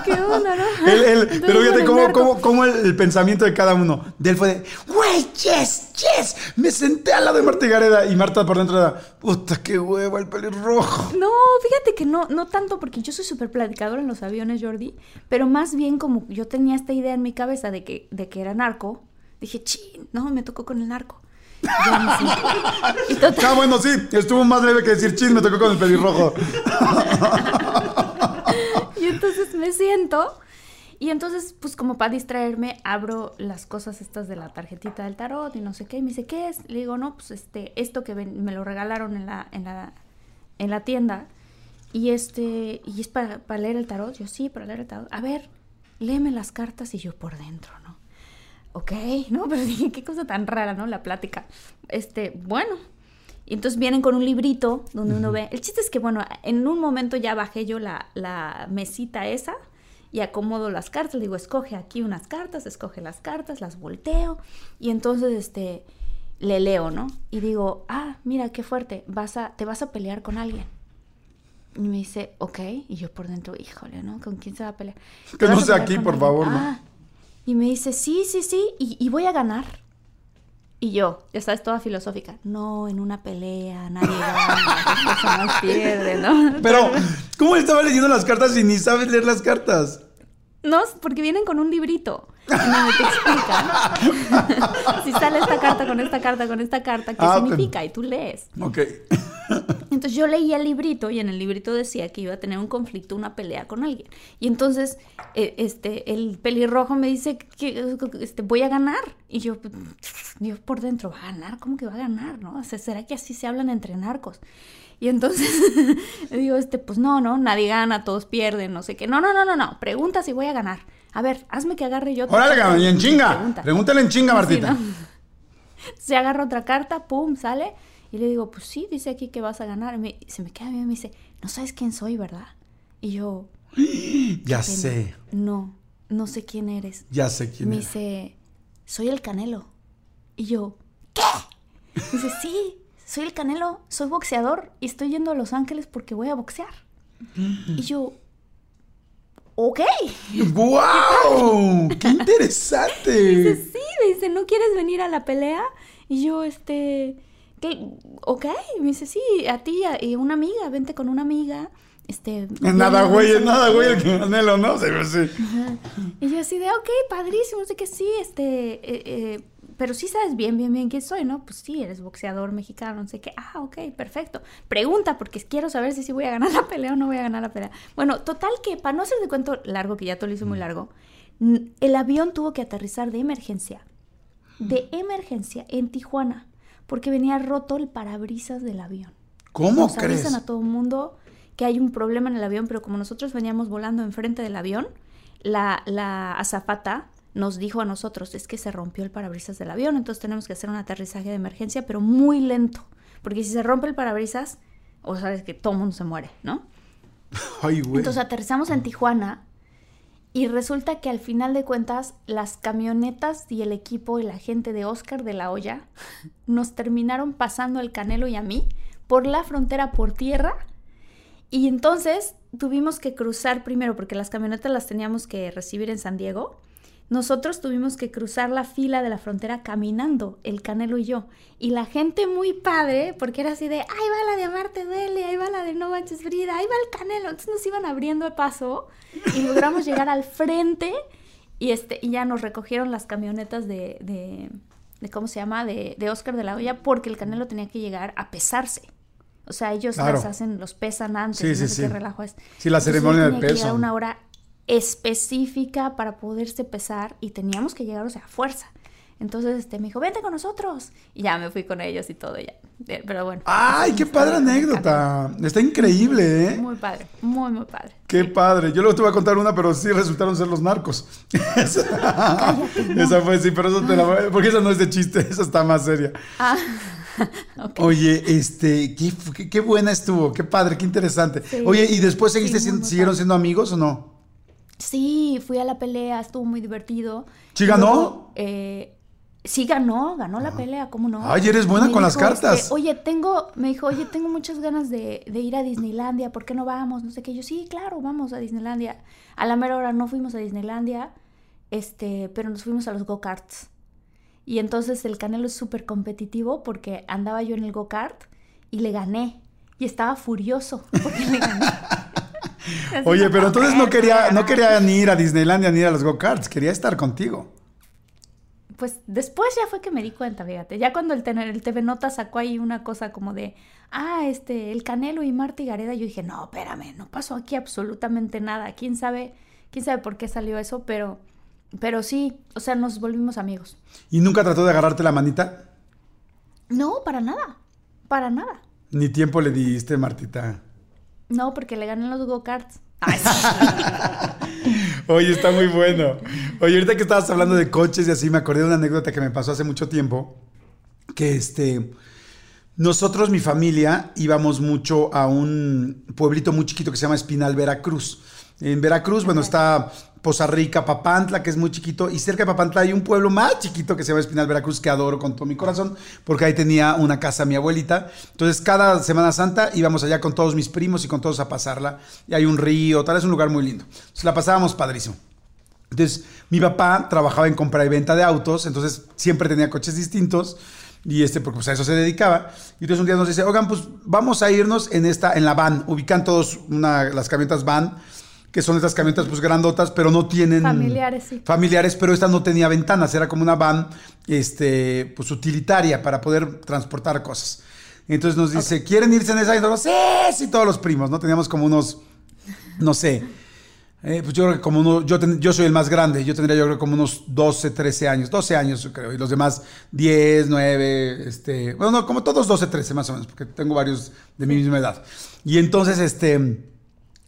¿Qué onda, no? pero fíjate cómo, cómo, cómo el, pensamiento de cada uno. De él fue de, ¡güey, yes, yes! Me senté al lado de Marta y Gareda. Y Marta por dentro era, ¡puta, qué hueva el pelirrojo! No, fíjate que no, no tanto porque yo soy súper platicadora en los aviones, Jordi. Pero más bien como yo tenía esta idea en mi cabeza de que, de que era narco. Dije, chin, no, me tocó con el narco. Ah, bueno, sí, estuvo más leve que decir chis, me tocó con el pelirrojo. y entonces me siento. Y entonces, pues como para distraerme, abro las cosas estas de la tarjetita del tarot y no sé qué. Y me dice, ¿qué es? Le digo, no, pues este, esto que me lo regalaron en la, en la, en la tienda. Y este, y es para, para leer el tarot. Yo, sí, para leer el tarot. A ver, léeme las cartas y yo por dentro, ¿no? Ok, ¿no? Pero dije, qué cosa tan rara, ¿no? La plática. Este, bueno. Y entonces vienen con un librito donde uno ve. El chiste es que, bueno, en un momento ya bajé yo la, la mesita esa y acomodo las cartas. Le digo, escoge aquí unas cartas, escoge las cartas, las volteo. Y entonces, este, le leo, ¿no? Y digo, ah, mira, qué fuerte, vas a, te vas a pelear con alguien. Y me dice, ok. Y yo por dentro, híjole, ¿no? ¿Con quién se va a pelear? Que no sea aquí, por favor, ¿no? Ah, y me dice, sí, sí, sí, y, voy a ganar. Y yo, ya sabes, toda filosófica. No, en una pelea, nadie gana, pierde, ¿no? Pero, ¿cómo estaba leyendo las cartas y ni sabes leer las cartas? No, porque vienen con un librito. En donde te explican si sale esta carta con esta carta con esta carta, qué Ah, significa, y tú lees. Ok. Entonces yo leía el librito y en el librito decía que iba a tener un conflicto, una pelea con alguien. Y entonces eh, este, el pelirrojo me dice que este, voy a ganar. Y yo, yo por dentro, ¿va a ganar? ¿Cómo que va a ganar? ¿No? O sea, ¿será que así se hablan entre narcos? Y entonces le digo, este, pues no, no, nadie gana, todos pierden, no sé qué. No, no, no, no, no, pregunta si voy a ganar. A ver, hazme que agarre yo. Órale, cabrón, y en chinga. Pregunta. Pregúntale en chinga, Sí, Martita. ¿no? Se agarra otra carta, pum, sale. Y le digo, pues sí, dice aquí que vas a ganar. Y me- se me queda bien me dice, no sabes quién soy, ¿verdad? Y yo, Ya sé. No, no sé quién eres. Ya sé quién me es. dice, soy el Canelo. Y yo, ¿qué? Me dice, sí, soy el Canelo, soy boxeador y estoy yendo a Los Ángeles porque voy a boxear. Y yo, ok. ¡Wow! ¡Qué Dice, interesante! sí, me dice, ¿no quieres venir a la pelea? Y yo, este, ¿qué? ok. Me dice, sí, a ti y una amiga, vente con una amiga. Este, En nada, güey, a- nada, güey, el canelo, ¿no? Sí, sí. Y yo así de, ok, padrísimo, no sé que sí, este, eh, eh, pero sí sabes bien, bien, bien quién soy, ¿no? Pues sí, eres boxeador mexicano, no sé qué. Ah, ok, perfecto. Pregunta, porque quiero saber si sí voy a ganar la pelea o no voy a ganar la pelea. Bueno, total que, para no hacer de cuento largo, que ya te lo hice muy largo, el avión tuvo que aterrizar de emergencia, de emergencia, en Tijuana, porque venía roto el parabrisas del avión. ¿Cómo Nos crees? avisan a todo el mundo que hay un problema en el avión, pero como nosotros veníamos volando enfrente del avión, la, la azafata nos dijo a nosotros, es que se rompió el parabrisas del avión, entonces tenemos que hacer un aterrizaje de emergencia, pero muy lento, porque si se rompe el parabrisas, o sabes que todo el mundo se muere, ¿no? Ay, güey. Entonces aterrizamos en Tijuana y resulta que al final de cuentas las camionetas y el equipo y la gente de Oscar de la Hoya nos terminaron pasando al Canelo y a mí por la frontera por tierra y entonces tuvimos que cruzar primero porque las camionetas las teníamos que recibir en San Diego. Nosotros tuvimos que cruzar la fila de la frontera caminando, el Canelo y yo. Y la gente muy padre, porque era así de, ahí va la de Amarte Duele, ahí va la de No Manches Frida, ahí va el Canelo. Entonces nos iban abriendo el paso y logramos llegar al frente y, este, y ya nos recogieron las camionetas de, de, de ¿cómo se llama? De, de Oscar de la Hoya, porque el Canelo tenía que llegar a pesarse. O sea, ellos Claro. las hacen, los pesan antes, Sí, no sí, sé sí. qué relajo es. Sí, la Entonces, ceremonia llegar peso. a una hora específica para poderse pesar y teníamos que llegar, o sea, a fuerza. Entonces, este, me dijo, vente con nosotros. Y ya me fui con ellos y todo ya. Eh, Pero bueno. Ay, qué padre anécdota. Está increíble. ¿eh? Muy padre, muy, muy padre. Qué padre. Yo luego te voy a contar una, pero sí resultaron ser los narcos. esa, esa fue, sí, pero eso te la voy a- Porque esa no es de chiste, esa está más seria. Ah, ok. Oye, este, qué, buena estuvo, qué padre, qué interesante. Sí. Oye, ¿y después seguiste siendo- siguieron siendo amigos o no? Sí, fui a la pelea, estuvo muy divertido. ¿Sí ganó? eh, sí ganó, ganó la pelea, ¿cómo no? Ay, eres buena Me con las dijo, cartas. este, oye, tengo, me dijo, oye, tengo muchas ganas de, de ir a Disneylandia, ¿por qué no vamos? No sé qué. Yo, sí, claro, vamos a Disneylandia. A la mera hora no fuimos a Disneylandia, este, pero nos fuimos a los go-karts. Y entonces el Canelo es súper competitivo porque andaba yo en el go-kart y le gané. Y estaba furioso porque le gané. Oye, pero entonces no quería, no quería ni ir a Disneylandia ni ir a los go-karts, quería estar contigo. Pues después ya fue que me di cuenta, fíjate. Ya cuando el, tener, el TV Nota sacó ahí una cosa como de, ah, este, el Canelo y Marta y Gareda, yo dije, no, espérame, no pasó aquí absolutamente nada. ¿Quién sabe, quién sabe por qué salió eso? Pero, pero sí, o sea, nos volvimos amigos. ¿Y nunca trató de agarrarte la manita? No, para nada, para nada. Ni tiempo le diste, Martita. No, porque le gané en los go-karts. Oye, está muy bueno. Oye, ahorita que estabas hablando de coches y así, me acordé de una anécdota que me pasó hace mucho tiempo. Que este. Nosotros, mi familia, íbamos mucho a un pueblito muy chiquito que se llama Espinal, Veracruz. En Veracruz, bueno, está Poza Rica, Papantla, que es muy chiquito, y cerca de Papantla hay un pueblo más chiquito que se llama Espinal, Veracruz, que adoro con todo mi corazón, porque ahí tenía una casa mi abuelita. Entonces, cada Semana Santa íbamos allá con todos mis primos y con todos a pasarla. Y hay un río, tal, es un lugar muy lindo. Entonces, la pasábamos padrísimo. Entonces, mi papá trabajaba en compra y venta de autos, entonces siempre tenía coches distintos y este, porque pues, a eso se dedicaba. Y entonces un día nos dice, oigan, pues vamos a irnos en esta, en la van, ubican todos las camionetas van que son estas camionetas pues grandotas, pero no tienen... Familiares, sí. Familiares, pero esta no tenía ventanas, era como una van este, pues, utilitaria para poder transportar cosas. Entonces nos dice, ¿quieren irse en esa? Y nosotros, sí, sí, todos los primos, ¿no? Teníamos como unos, no sé, eh, pues yo creo que como uno, yo, yo soy el más grande, yo tendría yo creo como unos 12, 13 años, 12 años creo, y los demás 10, 9, este, bueno, no, como todos 12, 13 más o menos, porque tengo varios de mi misma edad. Y entonces, este,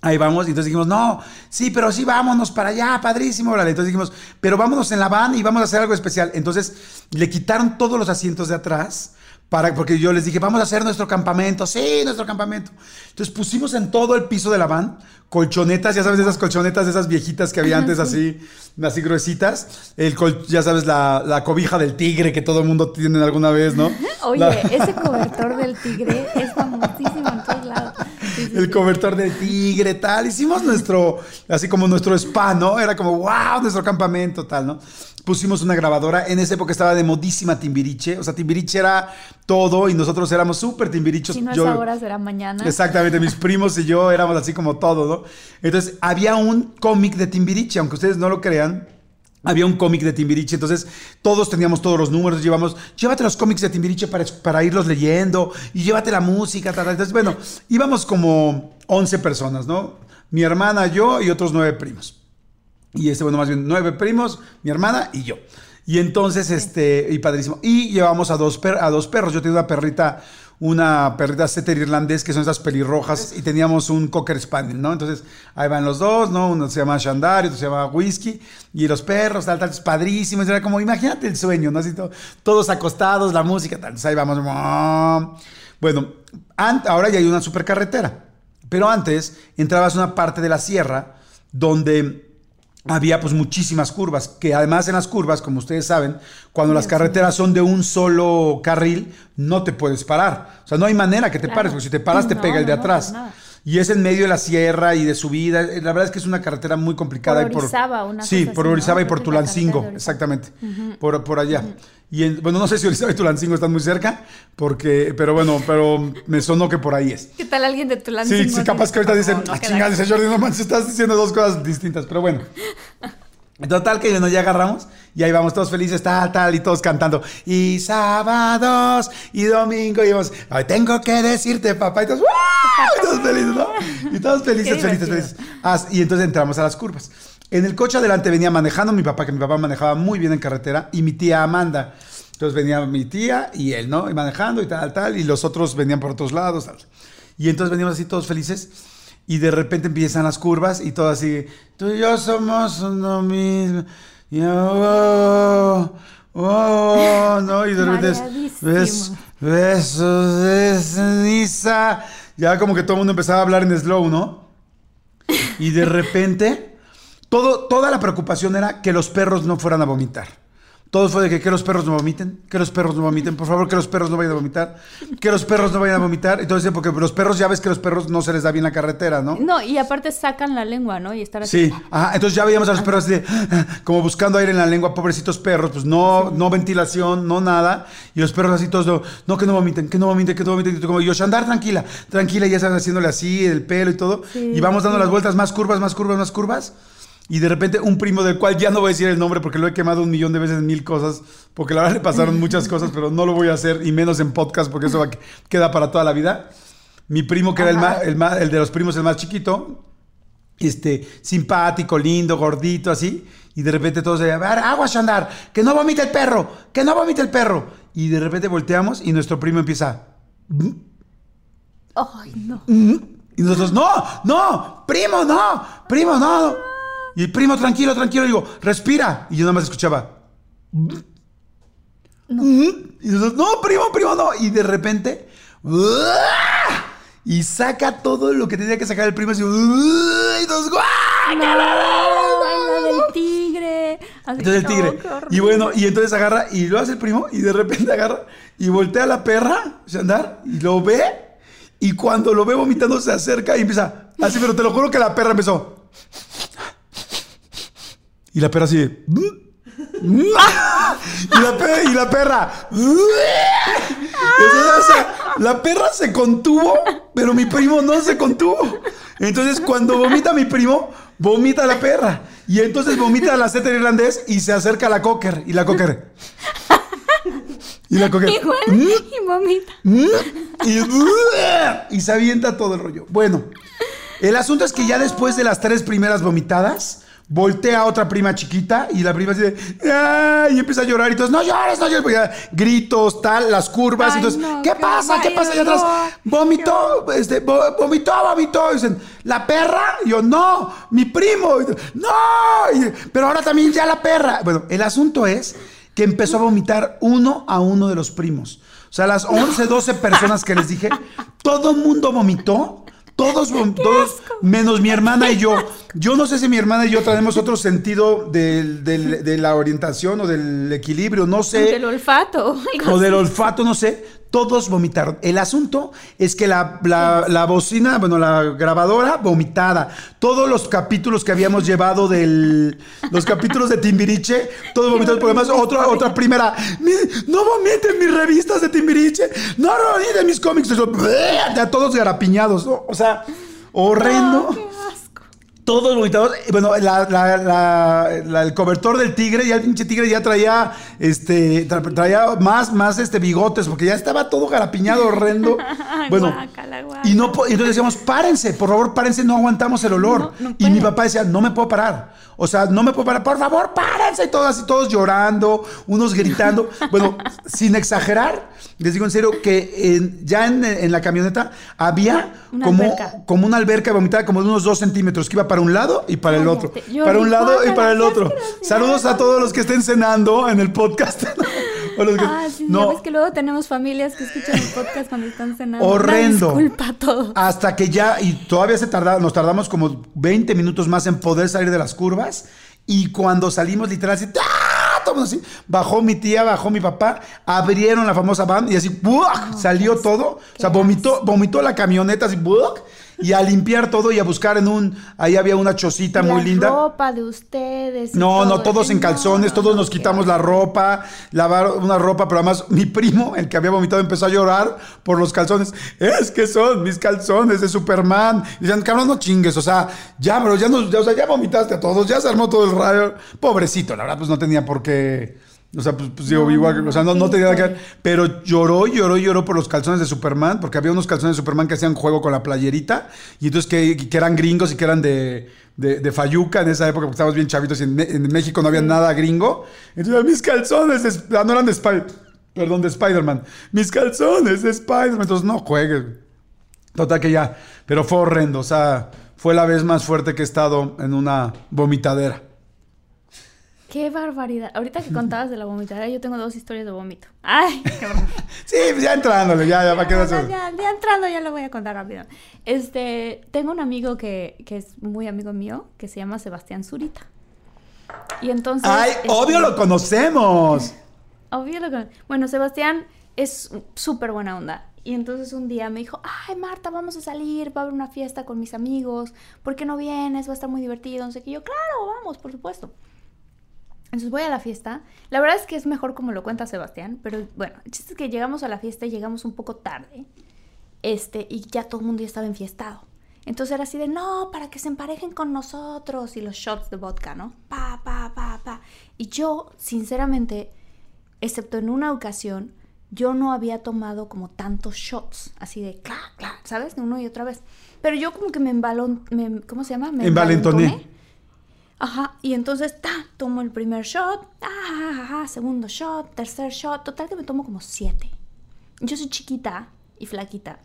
ahí vamos, y entonces dijimos, no, sí, pero sí, vámonos para allá, padrísimo, órale. Entonces dijimos, pero vámonos en la van y vamos a hacer algo especial. Entonces le quitaron todos los asientos de atrás para, porque yo les dije, vamos a hacer nuestro campamento. Sí, nuestro campamento. Entonces pusimos en todo el piso de la van colchonetas, ya sabes, esas colchonetas, esas viejitas que había antes así, así gruesitas. El ya sabes, la, cobija del tigre que todo el mundo tiene alguna vez, ¿no? Oye, ese cobertor del tigre es famosísimo en todos lados. El cobertor del tigre, tal. Hicimos nuestro, así como nuestro spa, ¿no? Era como, wow, nuestro campamento, tal, ¿no? pusimos una grabadora. En esa época estaba de modísima Timbiriche. O sea, Timbiriche era todo y nosotros éramos súper timbirichos. Si no es ahora, será mañana. Exactamente, mis primos y yo éramos así como todo, ¿no? Entonces, había un cómic de Timbiriche, aunque ustedes no lo crean. Había un cómic de Timbiriche, entonces todos teníamos todos los números, llevamos, llévate los cómics de Timbiriche para, para irlos leyendo y llévate la música, tal, Entonces, bueno, íbamos como 11 personas, ¿no? Mi hermana, yo y otros nueve primos. Y este, bueno, más bien nueve primos, mi hermana y yo. Y entonces, este, y padrísimo. Y llevamos a dos, a dos perros. Yo tenía una perrita, una perrita setter irlandés, que son esas pelirrojas, y teníamos un cocker spaniel, ¿no? Entonces, ahí van los dos, ¿no? Uno se llama Shandar y otro se llama Whisky, y los perros, tal, tal, es padrísimo. Era como, imagínate el sueño, ¿no? Así todos acostados, la música, tal. Entonces, ahí vamos. Bueno, ahora ya hay una supercarretera, pero antes entrabas a una parte de la sierra donde había pues muchísimas curvas, que además en las curvas, como ustedes saben, cuando las carreteras son de un solo carril, no te puedes parar. O sea, no hay manera que te pares, porque si te paras te pega el de atrás. y es en medio de la sierra y de subida. La verdad es que es una carretera muy complicada. Por Orizaba, una Sí, por Orizaba y por Tulancingo, exactamente. por, por allá. Y bueno, no sé si Orizaba y Tulancingo están muy cerca, porque, pero bueno, pero me sonó que por ahí es. ¿Qué tal alguien de Tulancingo? Sí, sí, capaz que ahorita dicen, ah, chingada, dice Jordi, no manches, estás diciendo dos cosas distintas, pero bueno. Total que nos ya agarramos y ahí vamos todos felices, tal, tal, y todos cantando. Y sábados y domingo y vamos, Ay, tengo que decirte, papá, y todos, y todos felices, ¿no? Y todos felices, felices, felices. y entonces entramos a las curvas. En el coche adelante venía manejando mi papá, que mi papá manejaba muy bien en carretera, y mi tía Amanda. Entonces venía mi tía y él, ¿no? Y manejando y tal, tal, y los otros venían por otros lados, tal. Y entonces veníamos así todos felices, y de repente empiezan las curvas y todo así, tú y yo somos uno mismo. Y, oh, oh, no, y de repente ves, besos de ceniza. Ya como que todo el mundo empezaba a hablar en slow, ¿no? Y de repente todo, toda la preocupación era que los perros no fueran a vomitar. Todo fue de que, que los perros no vomiten, que los perros no vomiten, por favor, que los perros no vayan a vomitar, que los perros no vayan a vomitar. Entonces, porque los perros, ya ves que los perros no se les da bien la carretera, ¿no? No, y aparte sacan la lengua, ¿no? Y estar así. Sí, ajá, entonces ya veíamos a los perros así de, como buscando aire en la lengua, pobrecitos perros, pues no, no ventilación, no nada. Y los perros así todos, no, que no vomiten, que no vomiten, que no vomiten. Y tú como, yo, andar tranquila, tranquila, ya sabes, haciéndole así, el pelo y todo. y vamos dando las vueltas, más curvas, más curvas, más curvas. Y de repente un primo del cual ya no voy a decir el nombre porque lo he quemado un millón de veces en mil cosas, porque la verdad le pasaron muchas cosas, pero no lo voy a hacer y menos en podcast porque eso queda para toda la vida. Mi primo, que era el, más, el, de los primos, el más chiquito, este, simpático, lindo, gordito, así, y de repente todos se ver, agua, Shandar, que no vomite el perro, que no vomite el perro. Y de repente volteamos y nuestro primo empieza... Ay, no. Y nosotros, no, no, primo, no, primo, no. Y primo, tranquilo, tranquilo. digo, respira. Y yo nada más escuchaba. No. Y nosotros, no, primo, primo, no. Y de repente. Y saca todo lo que tenía que sacar el primo. Así, y dos, no, del tigre. entonces el tigre. Y bueno, y entonces agarra y lo hace el primo. Y de repente agarra y voltea a la perra, andar, y lo ve. Y cuando lo ve vomitando, se acerca y empieza. Así, pero te lo juro que la perra empezó. Y la perra así mm". y, la perra, y la perra. La perra se contuvo, pero mi primo no se contuvo. Entonces, cuando vomita mi primo, vomita la perra. Y entonces vomita la setter irlandés y se acerca a la cocker. Y la cocker. Y la cocker. Igual, "Mm, y vomita. mm", y, y se avienta todo el rollo. Bueno, el asunto es que ya después de las tres primeras vomitadas, voltea a otra prima chiquita y la prima dice, y empieza a llorar y todos, no llores, no llores, porque ya gritos, tal, las curvas, Ay, entonces, no, ¿qué pasa? ¿Qué pasa allá atrás? Vomitó, este, vo- vomitó, vomitó. Y dicen, ¿la perra? Y yo, no, mi primo. Y yo, no, Y- pero ahora también ya la perra. Bueno, el asunto es que empezó a vomitar uno a uno de los primos. O sea, las 11, 12 personas que les dije, todo el mundo vomitó. Todos, todos menos mi hermana y yo. Yo no sé si mi hermana y yo tenemos otro sentido del- del- de la orientación o del equilibrio, no sé Del olfato. o del olfato, no sé, todos vomitaron. El asunto es que la, la- la bocina, bueno, la grabadora vomitada. Todos los capítulos que habíamos llevado del. Los capítulos de Timbiriche, todos vomitados. Por además, otra, otra primera. "Mi- No vomiten mis revistas de Timbiriche. No vomiten mis cómics. Todos garapiñados. O sea, horrendo. Todos vomitados. Y Bueno, la- la- el cobertor del tigre, ya el pinche tigre ya traía, este, tra- traía más, más, este, bigotes, porque ya estaba todo garapiñado, horrendo. Bueno, Guácala, guácala. y no, y entonces decíamos, párense, por favor, párense, no aguantamos el olor. No, no y mi papá decía, no me puedo parar. O sea, no me puedo parar, por favor, párense. Y todos así, todos llorando, unos gritando. bueno, sin exagerar, les digo en serio que en- ya en, en la camioneta había Una como, alberca. como una alberca vomitada como de unos dos centímetros, que iba para un lado y para el otro. para un lado y para el otro. Saludos a todos los que estén cenando en el podcast. O los que- Ah, sí, no, ves que luego tenemos familias que escuchan el podcast cuando están cenando. Horrendo. Disculpa a todos. Hasta que ya, y todavía se tarda, nos tardamos como 20 minutos más en poder salir de las curvas. Y cuando salimos, literal, así, ¡ah! Todo así, bajó mi tía, bajó mi papá, abrieron la famosa van y así, ¡buah! salió todo. O sea, vomitó, vomitó la camioneta así, ¡buah! Y a limpiar todo y a buscar en un, ahí había una chocita muy la linda. ropa de ustedes. No, no, todo. todos en No, calzones, todos no, nos quitamos la ropa, lavar una ropa, pero además mi primo, el que había vomitado, empezó a llorar por los calzones. Es que son mis calzones de Superman. Y decían, cabrón, no chingues, o sea, ya, bro, ya, nos, ya, o sea, ya vomitaste a todos, ya se armó todo el rayo. Pobrecito, la verdad, pues no tenía por qué. O sea, pues, pues, digo, No, igual, no, o sea, no, tenía nada que ver. Pero lloró, lloró, lloró por los calzones de Superman, porque había unos calzones de Superman que hacían juego con la playerita, y entonces que, que eran gringos y que eran de, de, de Fayuca en esa época, porque estábamos bien chavitos y en, México no había nada gringo. Entonces, mis calzones, de ah, no eran de Spider, perdón, de Spider-Man. Mis calzones de Spider-Man. Entonces, no juegues. Total que ya, pero fue horrendo, o sea, fue la vez más fuerte que he estado en una vomitadera. Qué barbaridad. Ahorita que contabas de la vomitadera, yo tengo dos historias de vómito. Ay, qué. Sí, pues ya entrándole, ya, ya, va a quedar Ya, ya, ya entrando, ya lo voy a contar rápido. Este, tengo un amigo que, que es muy amigo mío, que se llama Sebastián Zurita. Y entonces. Ay, este, obvio lo conocemos. Obvio lo con- Bueno, Sebastián es súper buena onda. Y entonces un día me dijo, ay Marta, vamos a salir, va a haber una fiesta con mis amigos, ¿por qué no vienes? Va a estar muy divertido, no sé qué. Y yo, claro, vamos, por supuesto. Entonces voy a la fiesta. La verdad es que es mejor como lo cuenta Sebastián, pero bueno, el chiste es que llegamos a la fiesta y llegamos un poco tarde. Este, y ya todo el mundo ya estaba enfiestado. Entonces era así de, no, para que se emparejen con nosotros. Y los shots de vodka, ¿no? Pa, pa, pa, pa. Y yo, sinceramente, excepto en una ocasión, yo no había tomado como tantos shots, así de, clac, clac, ¿sabes? De uno y otra vez. Pero yo como que me embalón, me- ¿cómo se llama? Me Envalentoné. Ajá, y entonces, ta, tomo el primer shot, ajá, segundo shot, tercer shot, total que me tomo como siete. Yo soy chiquita y flaquita.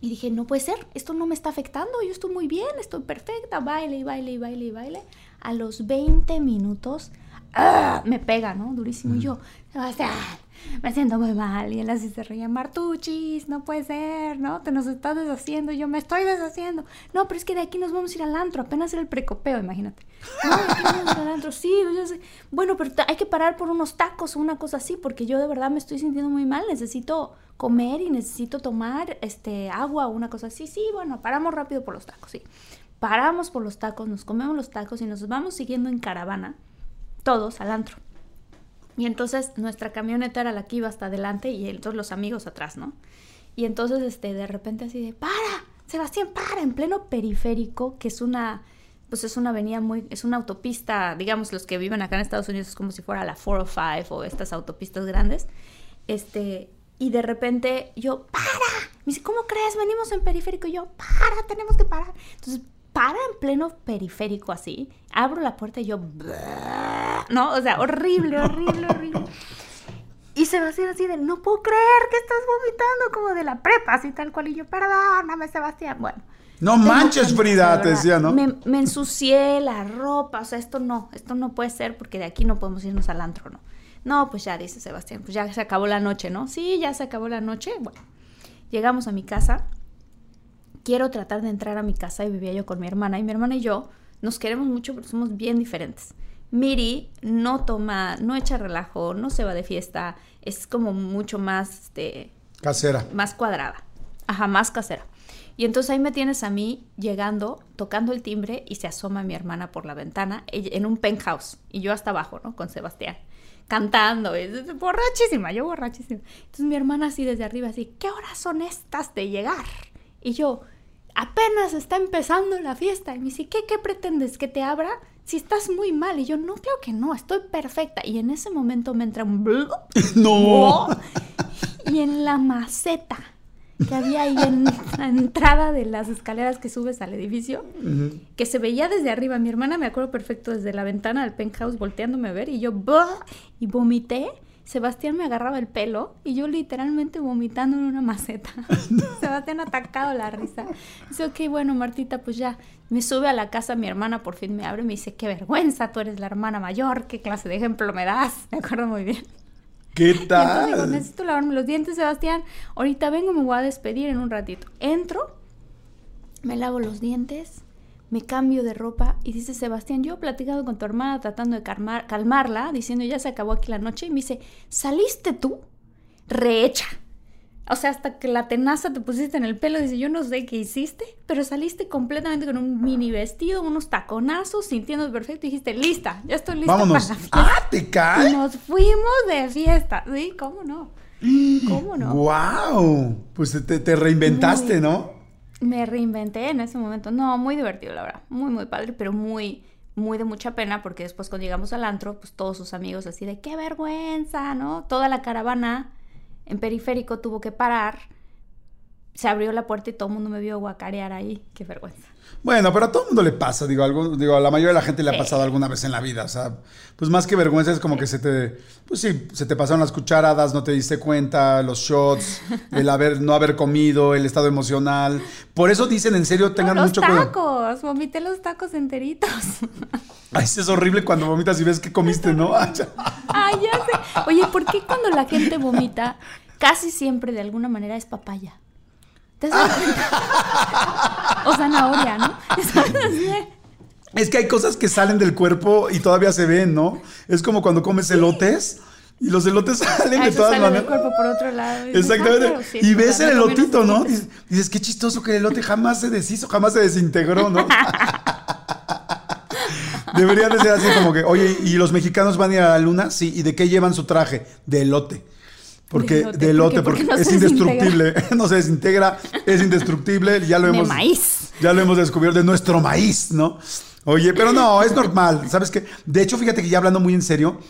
Y dije, no puede ser, esto no me está afectando, yo estoy muy bien, estoy perfecta, baile y baile y baile y baile. A los 20 minutos, ¡ah! me pega, ¿no? Durísimo. Y yo, Sebastián, me siento muy mal. Y él así se reía, Martuchis, no puede ser, ¿no? Te nos estás deshaciendo. Yo, me estoy deshaciendo. No, pero es que de aquí nos vamos a ir al antro, apenas era el precopeo, imagínate. No, de aquí nos vamos al antro, sí, yo sé. Bueno, pero hay que parar por unos tacos o una cosa así, porque yo de verdad me estoy sintiendo muy mal, necesito comer y necesito tomar este agua o una cosa así. Sí, bueno, paramos rápido por los tacos, sí. Paramos por los tacos, nos comemos los tacos y nos vamos siguiendo en caravana, todos al antro. Y entonces nuestra camioneta era la que iba hasta adelante y todos los amigos atrás, ¿no? Y entonces, este, de repente así de, para, Sebastián, para, en pleno periférico, que es una, pues es una avenida muy, es una autopista, digamos, los que viven acá en Estados Unidos es como si fuera la 405 o estas autopistas grandes. Este, y de repente yo, para, me dice, ¿cómo crees? Venimos en periférico. Y yo, para, tenemos que parar. Entonces, para en pleno periférico así, abro la puerta y yo, no, o sea, horrible, horrible, horrible. Y Sebastián así de, no puedo creer que estás vomitando como de la prepa, así tal cual. Y yo, perdóname, Sebastián. Bueno. No manches, Frida, te decía, ¿no? Me, me, ensucié la ropa, o sea, esto no, esto no puede ser porque de aquí no podemos irnos al antro, ¿no? No, pues ya, dice Sebastián, pues ya se acabó la noche, ¿no? Sí, ya se acabó la noche. Bueno, llegamos a mi casa. Quiero tratar de entrar a mi casa y vivía yo con mi hermana. Y mi hermana y yo nos queremos mucho, pero somos bien diferentes. Miri no toma, no echa relajo, no se va de fiesta, es como mucho más, este... Casera. Más cuadrada. Ajá, más casera. Y entonces ahí me tienes a mí llegando, tocando el timbre y se asoma mi hermana por la ventana en un penthouse y yo hasta abajo, ¿no? Con Sebastián, cantando, es borrachísima, yo borrachísima. Entonces mi hermana así desde arriba, así, ¿qué horas son estas de llegar? Y yo, apenas está empezando la fiesta. Y me dice, ¿qué, qué pretendes? ¿Que te abra? si estás muy mal. Y yo, no, creo que no, estoy perfecta. Y en ese momento me entra un... No. Y en la maceta que había ahí en la entrada de las escaleras que subes al edificio, que se veía desde arriba. Mi hermana me acuerdo perfecto desde la ventana del penthouse volteándome a ver y yo, y vomité Sebastián me agarraba el pelo y yo literalmente vomitando en una maceta. Sebastián atacado la risa. Dice, ok, bueno, Martita, pues ya. Me sube a la casa, mi hermana por fin me abre y me dice, qué vergüenza, tú eres la hermana mayor, qué clase de ejemplo me das. Me acuerdo muy bien. ¿Qué tal? Digo, necesito lavarme los dientes, Sebastián. Ahorita vengo, me voy a despedir en un ratito. Entro, me lavo los dientes, me cambio de ropa y dice Sebastián, yo he platicado con tu hermana tratando de calmarla, diciendo ya se acabó aquí la noche y me dice, ¿saliste tú? Rehecha. O sea, hasta que la tenaza te pusiste en el pelo, dice, yo no sé qué hiciste, pero saliste completamente con un mini vestido, unos taconazos, sintiendo perfecto y dijiste, lista, ya estoy lista Vámonos. para la fiesta. ¡Ah, te cae! Y nos fuimos de fiesta. Sí, ¿cómo no? ¿Cómo no? ¡Wow! Pues te, reinventaste, ¿no? Me reinventé en ese momento. No, muy divertido, la verdad. Muy, muy padre, pero muy, muy de mucha pena porque después cuando llegamos al antro, pues todos sus amigos así de qué vergüenza, ¿no? Toda la caravana en periférico tuvo que parar. Se abrió la puerta y todo el mundo me vio guacarear ahí. Qué vergüenza. Bueno, pero a todo el mundo le pasa, digo, algo, digo, a la mayoría de la gente le ha pasado alguna vez en la vida, o sea, pues más que vergüenza es como que se te, pues sí, se te pasaron las cucharadas, no te diste cuenta, los shots, el haber, no haber comido, el estado emocional, por eso dicen, en serio, tengan mucho cuidado. Los tacos, vomité los tacos enteritos. Ay, es horrible cuando vomitas y ves que comiste, ¿no? Ay, ya sé. Oye, ¿por qué cuando la gente vomita, casi siempre de alguna manera es papaya? O zanahoria, ¿no? Es que hay cosas que salen del cuerpo y todavía se ven, ¿no? Es como cuando comes elotes y los elotes salen de todas maneras. del cuerpo por otro lado. Exactamente. y ves el elotito, ¿no? Dices, dices, qué chistoso que el elote jamás se deshizo, jamás se desintegró, ¿no? Debería de ser así como que, oye, ¿y los mexicanos van a ir a la luna? Sí, ¿y de qué llevan su traje? De elote. Porque de lote, porque, es indestructible, no se desintegra, es indestructible, ya lo hemos maíz. ya lo hemos descubierto de nuestro maíz, ¿no? Oye, pero no, es normal, ¿sabes qué? De hecho, fíjate que ya hablando muy en serio,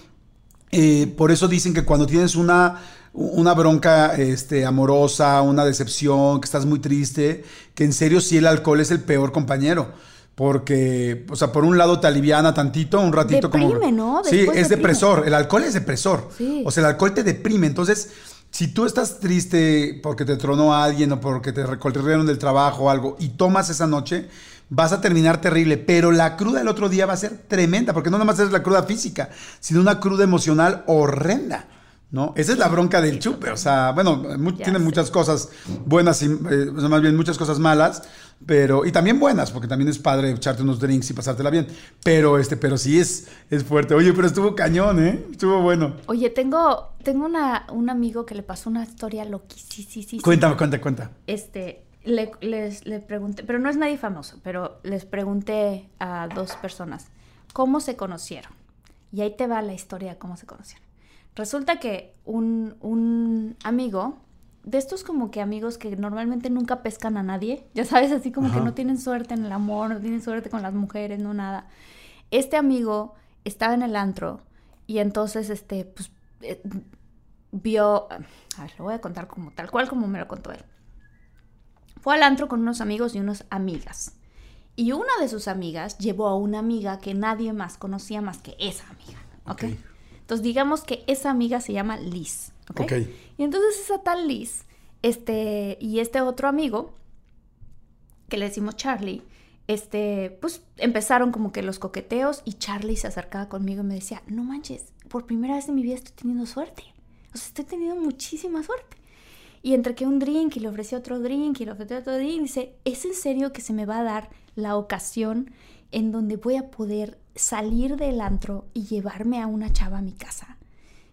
eh, por eso dicen que cuando tienes una una bronca este, amorosa, una decepción, que estás muy triste, que en serio sí el alcohol es el peor compañero porque, o sea, por un lado te aliviana tantito, un ratito deprime, como... ¿no? sí, es depresor, el alcohol es depresor. O sea, el alcohol te deprime, entonces... Si tú estás triste porque te tronó a alguien o porque te recorrieron del trabajo o algo y tomas esa noche, vas a terminar terrible, pero la cruda el otro día va a ser tremenda, porque no nomás es la cruda física, sino una cruda emocional horrenda. ¿No? Esa es la bronca del chupe, o sea, bueno, tiene muchas cosas buenas y eh, más bien muchas cosas malas, pero, y también buenas, porque también es padre echarte unos drinks y pasártela bien. Pero, este, pero sí es, es fuerte. Oye, pero estuvo cañón, ¿eh? Estuvo bueno. Oye, tengo, tengo una, un amigo que le pasó una historia loquísima. Cuéntame, cuenta, cuenta. Este, le, les, le pregunté, pero no es nadie famoso, pero les pregunté a dos personas cómo se conocieron. Y ahí te va la historia de cómo se conocieron. Resulta que un, un amigo de estos como que amigos que normalmente nunca pescan a nadie, ya sabes, así como que no tienen suerte en el amor, no tienen suerte con las mujeres, no nada. Este amigo estaba en el antro y entonces, este, pues, eh, vio, a ver, lo voy a contar como tal cual como me lo contó él. Fue al antro con unos amigos y unas amigas. Y una de sus amigas llevó a una amiga que nadie más conocía más que esa amiga. ¿Ok? Entonces digamos que esa amiga se llama Liz. ¿Ok? Y entonces esa tal Liz, este, y este otro amigo, que le decimos Charlie, este, pues empezaron como que los coqueteos y Charlie se acercaba conmigo y me decía, no manches, por primera vez en mi vida estoy teniendo suerte. O sea, estoy teniendo muchísima suerte. Y entre que un drink y le ofrecí otro drink y le ofrecí otro drink, dice, ¿es en serio que se me va a dar la ocasión en donde voy a poder salir del antro y llevarme a una chava a mi casa?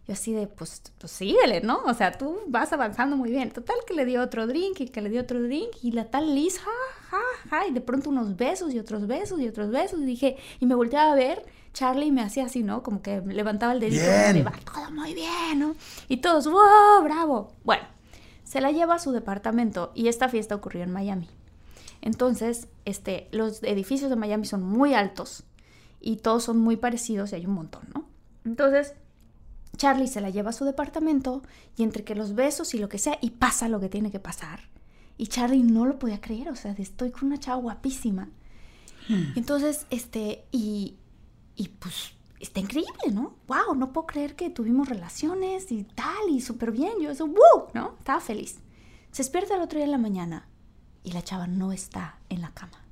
Yo así de, pues, pues síguele, ¿no? O sea, tú vas avanzando muy bien. Total que le dio otro drink y que le dio otro drink y la tal Liz, ja, ja, ja, y de pronto unos besos y otros besos y otros besos. Y dije, y me volteaba a ver, Charlie me hacía así, ¿no? Como que levantaba el dedito y va todo muy bien, ¿no? Y todos, wow, bravo. Bueno, se la lleva a su departamento y esta fiesta ocurrió en Miami. Entonces, este, los edificios de Miami son muy altos y todos son muy parecidos y hay un montón, ¿no? Entonces, Charlie se la lleva a su departamento y entre que los besos y lo que sea, y pasa lo que tiene que pasar. Y Charlie no lo podía creer, o sea, estoy con una chava guapísima. Hmm. Entonces, este, y, y pues está increíble, ¿no? ¡Wow! No puedo creer que tuvimos relaciones y tal, y súper bien. Yo eso, ¡wow! ¿No? Estaba feliz. Se despierta el otro día en la mañana y la chava no está en la cama.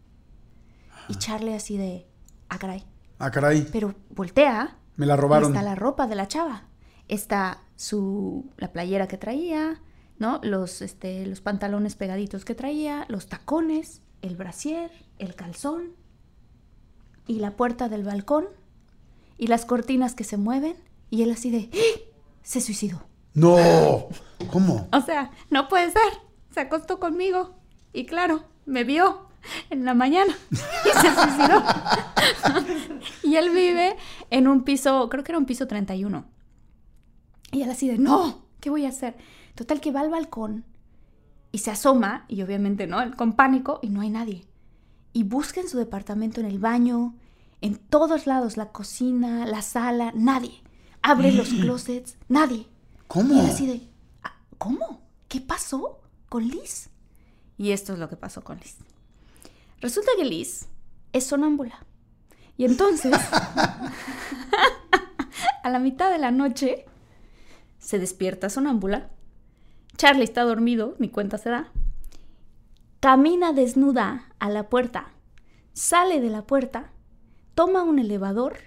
Y Charlie así de, ah, caray. Ah, caray. Pero voltea. Me la robaron. está la ropa de la chava. Está su, la playera que traía, ¿no? Los, este, los pantalones pegaditos que traía, los tacones, el brasier, el calzón y la puerta del balcón y las cortinas que se mueven y él así de, ¡Ah! se suicidó. No, ¿cómo? O sea, no puede ser. Se acostó conmigo y claro, me vio en la mañana y se suicidó. y él vive en un piso, creo que era un piso 31. Y él así de, no, ¿qué voy a hacer? Total que va al balcón y se asoma, y obviamente, ¿no? Con pánico y no hay nadie. Y busca en su departamento, en el baño, en todos lados, la cocina, la sala, nadie. Abre los closets, nadie. ¿Cómo? Y así de, ah, ¿cómo? ¿Qué pasó con Liz? Y esto es lo que pasó con Liz. Resulta que Liz es sonámbula. Y entonces, a la mitad de la noche, se despierta sonámbula. Charlie está dormido, ni cuenta se da. Camina desnuda a la puerta, sale de la puerta toma un elevador,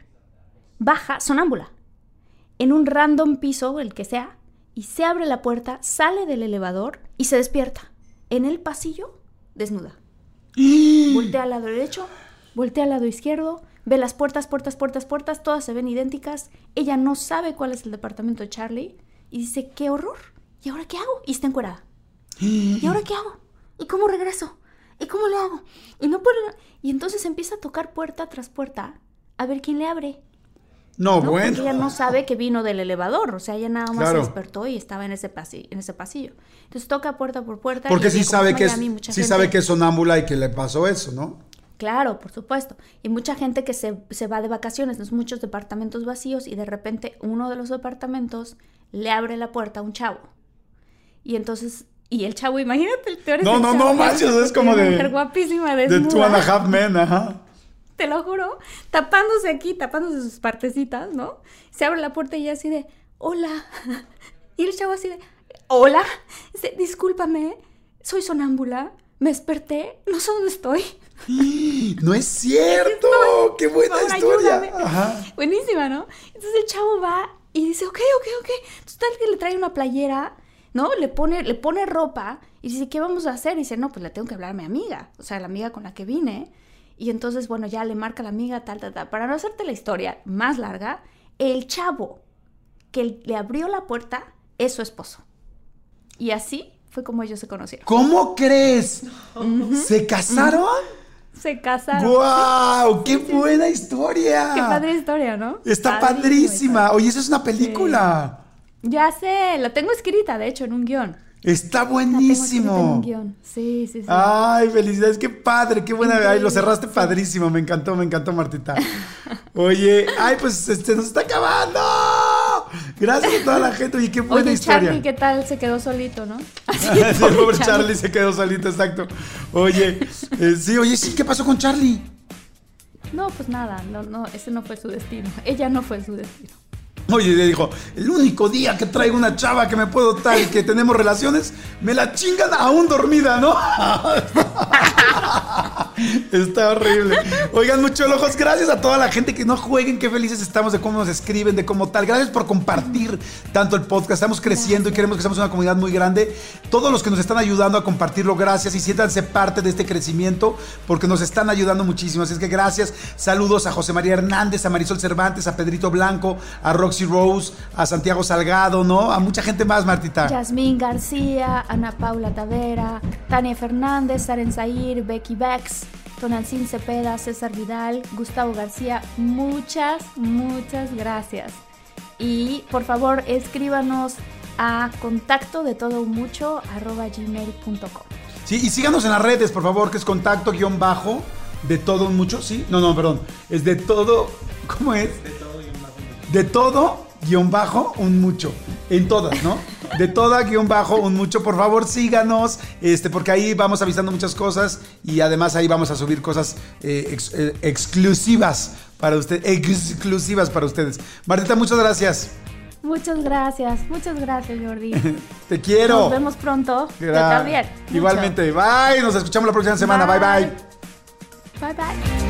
baja, sonámbula, en un random piso, el que sea, y se abre la puerta, sale del elevador y se despierta. En el pasillo, desnuda. voltea al lado derecho, voltea al lado izquierdo, ve las puertas, puertas, puertas, puertas, todas se ven idénticas. Ella no sabe cuál es el departamento de Charlie y dice, qué horror. ¿Y ahora qué hago? Y está encuerada. ¿Y ahora qué hago? ¿Y cómo regreso? ¿Y cómo le hago? Y no puedo... Y entonces empieza a tocar puerta tras puerta a ver quién le abre. No, bueno. Porque ella no sabe que vino del elevador, o sea, ella nada más se despertó y estaba en ese, pasillo, en ese pasillo. Entonces toca puerta por puerta. Porque sí sabe que es, sí sabe que es sonámbula y que le pasó eso, ¿no? Claro, por supuesto. Y mucha gente que se, se va de vacaciones, ¿no? muchos departamentos vacíos y de repente uno de los departamentos le abre la puerta a un chavo. Y entonces y el chavo, imagínate el teor No, no, no, manches, es como de. Mujer guapísima, De Two and a Half Men, ajá. Te lo juro. Tapándose aquí, tapándose sus partecitas, ¿no? Se abre la puerta y así de, hola. Y el chavo así de, hola. Dice, discúlpame, soy sonámbula. Me desperté, no sé dónde estoy. No es cierto. Qué buena historia. Ajá. Buenísima, ¿no? Entonces el chavo va y dice, ok, ok, ok. Entonces tal que le trae una playera ¿no? Le pone, le pone ropa y dice, ¿qué vamos a hacer? Y dice, no, pues le tengo que hablar a mi amiga, o sea, la amiga con la que vine. Y entonces, bueno, ya le marca la amiga, tal, tal, tal. Para no hacerte la historia más larga, el chavo que le abrió la puerta es su esposo. Y así fue como ellos se conocieron. ¿Cómo crees? ¿Se casaron? Se casaron. ¡Guau! ¡Qué buena historia! Qué padre historia, ¿no? Está padrísima. Oye, eso es una película. Ya sé, la tengo escrita, de hecho, en un guion. Está buenísimo. Sí, sí, sí. Ay, felicidades, qué padre, qué buena. Ay, lo cerraste padrísimo. Me encantó, me encantó, Martita. Oye, ay, pues este nos está acabando. Gracias a toda la gente. Oye, qué buena Oye, historia. Charlie, ¿qué tal? Se quedó solito, ¿no? Sí, el pobre Charlie se quedó solito, exacto. Oye, eh, sí, oye, sí, ¿qué pasó con Charlie? No, pues nada, no, no, ese no fue su destino. Ella no fue su destino. Oye, le dijo, el único día que traigo una chava que me puedo tal, que tenemos relaciones, me la chingan aún dormida, ¿no? Está horrible. Oigan, muchos ojos, gracias a toda la gente que no jueguen, qué felices estamos de cómo nos escriben, de cómo tal. Gracias por compartir tanto el podcast. Estamos creciendo y queremos que seamos una comunidad muy grande. Todos los que nos están ayudando a compartirlo, gracias y siéntanse parte de este crecimiento porque nos están ayudando muchísimo. Así es que gracias. Saludos a José María Hernández, a Marisol Cervantes, a Pedrito Blanco, a Roxy Rose, a Santiago Salgado, ¿no? A mucha gente más, Martita. Yasmín García, Ana Paula Tavera, Tania Fernández, Saren Zahir, Becky Bex, Tonalcín Cepeda, César Vidal, Gustavo García. Muchas, muchas gracias. Y por favor, escríbanos a contacto de todo mucho arroba gmail.com. Sí, y síganos en las redes, por favor, que es contacto guion bajo de todo un mucho, ¿sí? No, no, perdón. Es de todo, ¿cómo es? De todo guion bajo un mucho. En todas, ¿no? De toda guion bajo un mucho. Por favor, síganos, este, porque ahí vamos avisando muchas cosas y además ahí vamos a subir cosas eh, ex- eh, exclusivas para ustedes. Exclusivas para ustedes. Martita, muchas gracias. Muchas gracias, muchas gracias Jordi. Te quiero. Nos vemos pronto. Yo también. mucho. Igualmente. Bye. Nos escuchamos la próxima semana. bye. bye. Bye bye.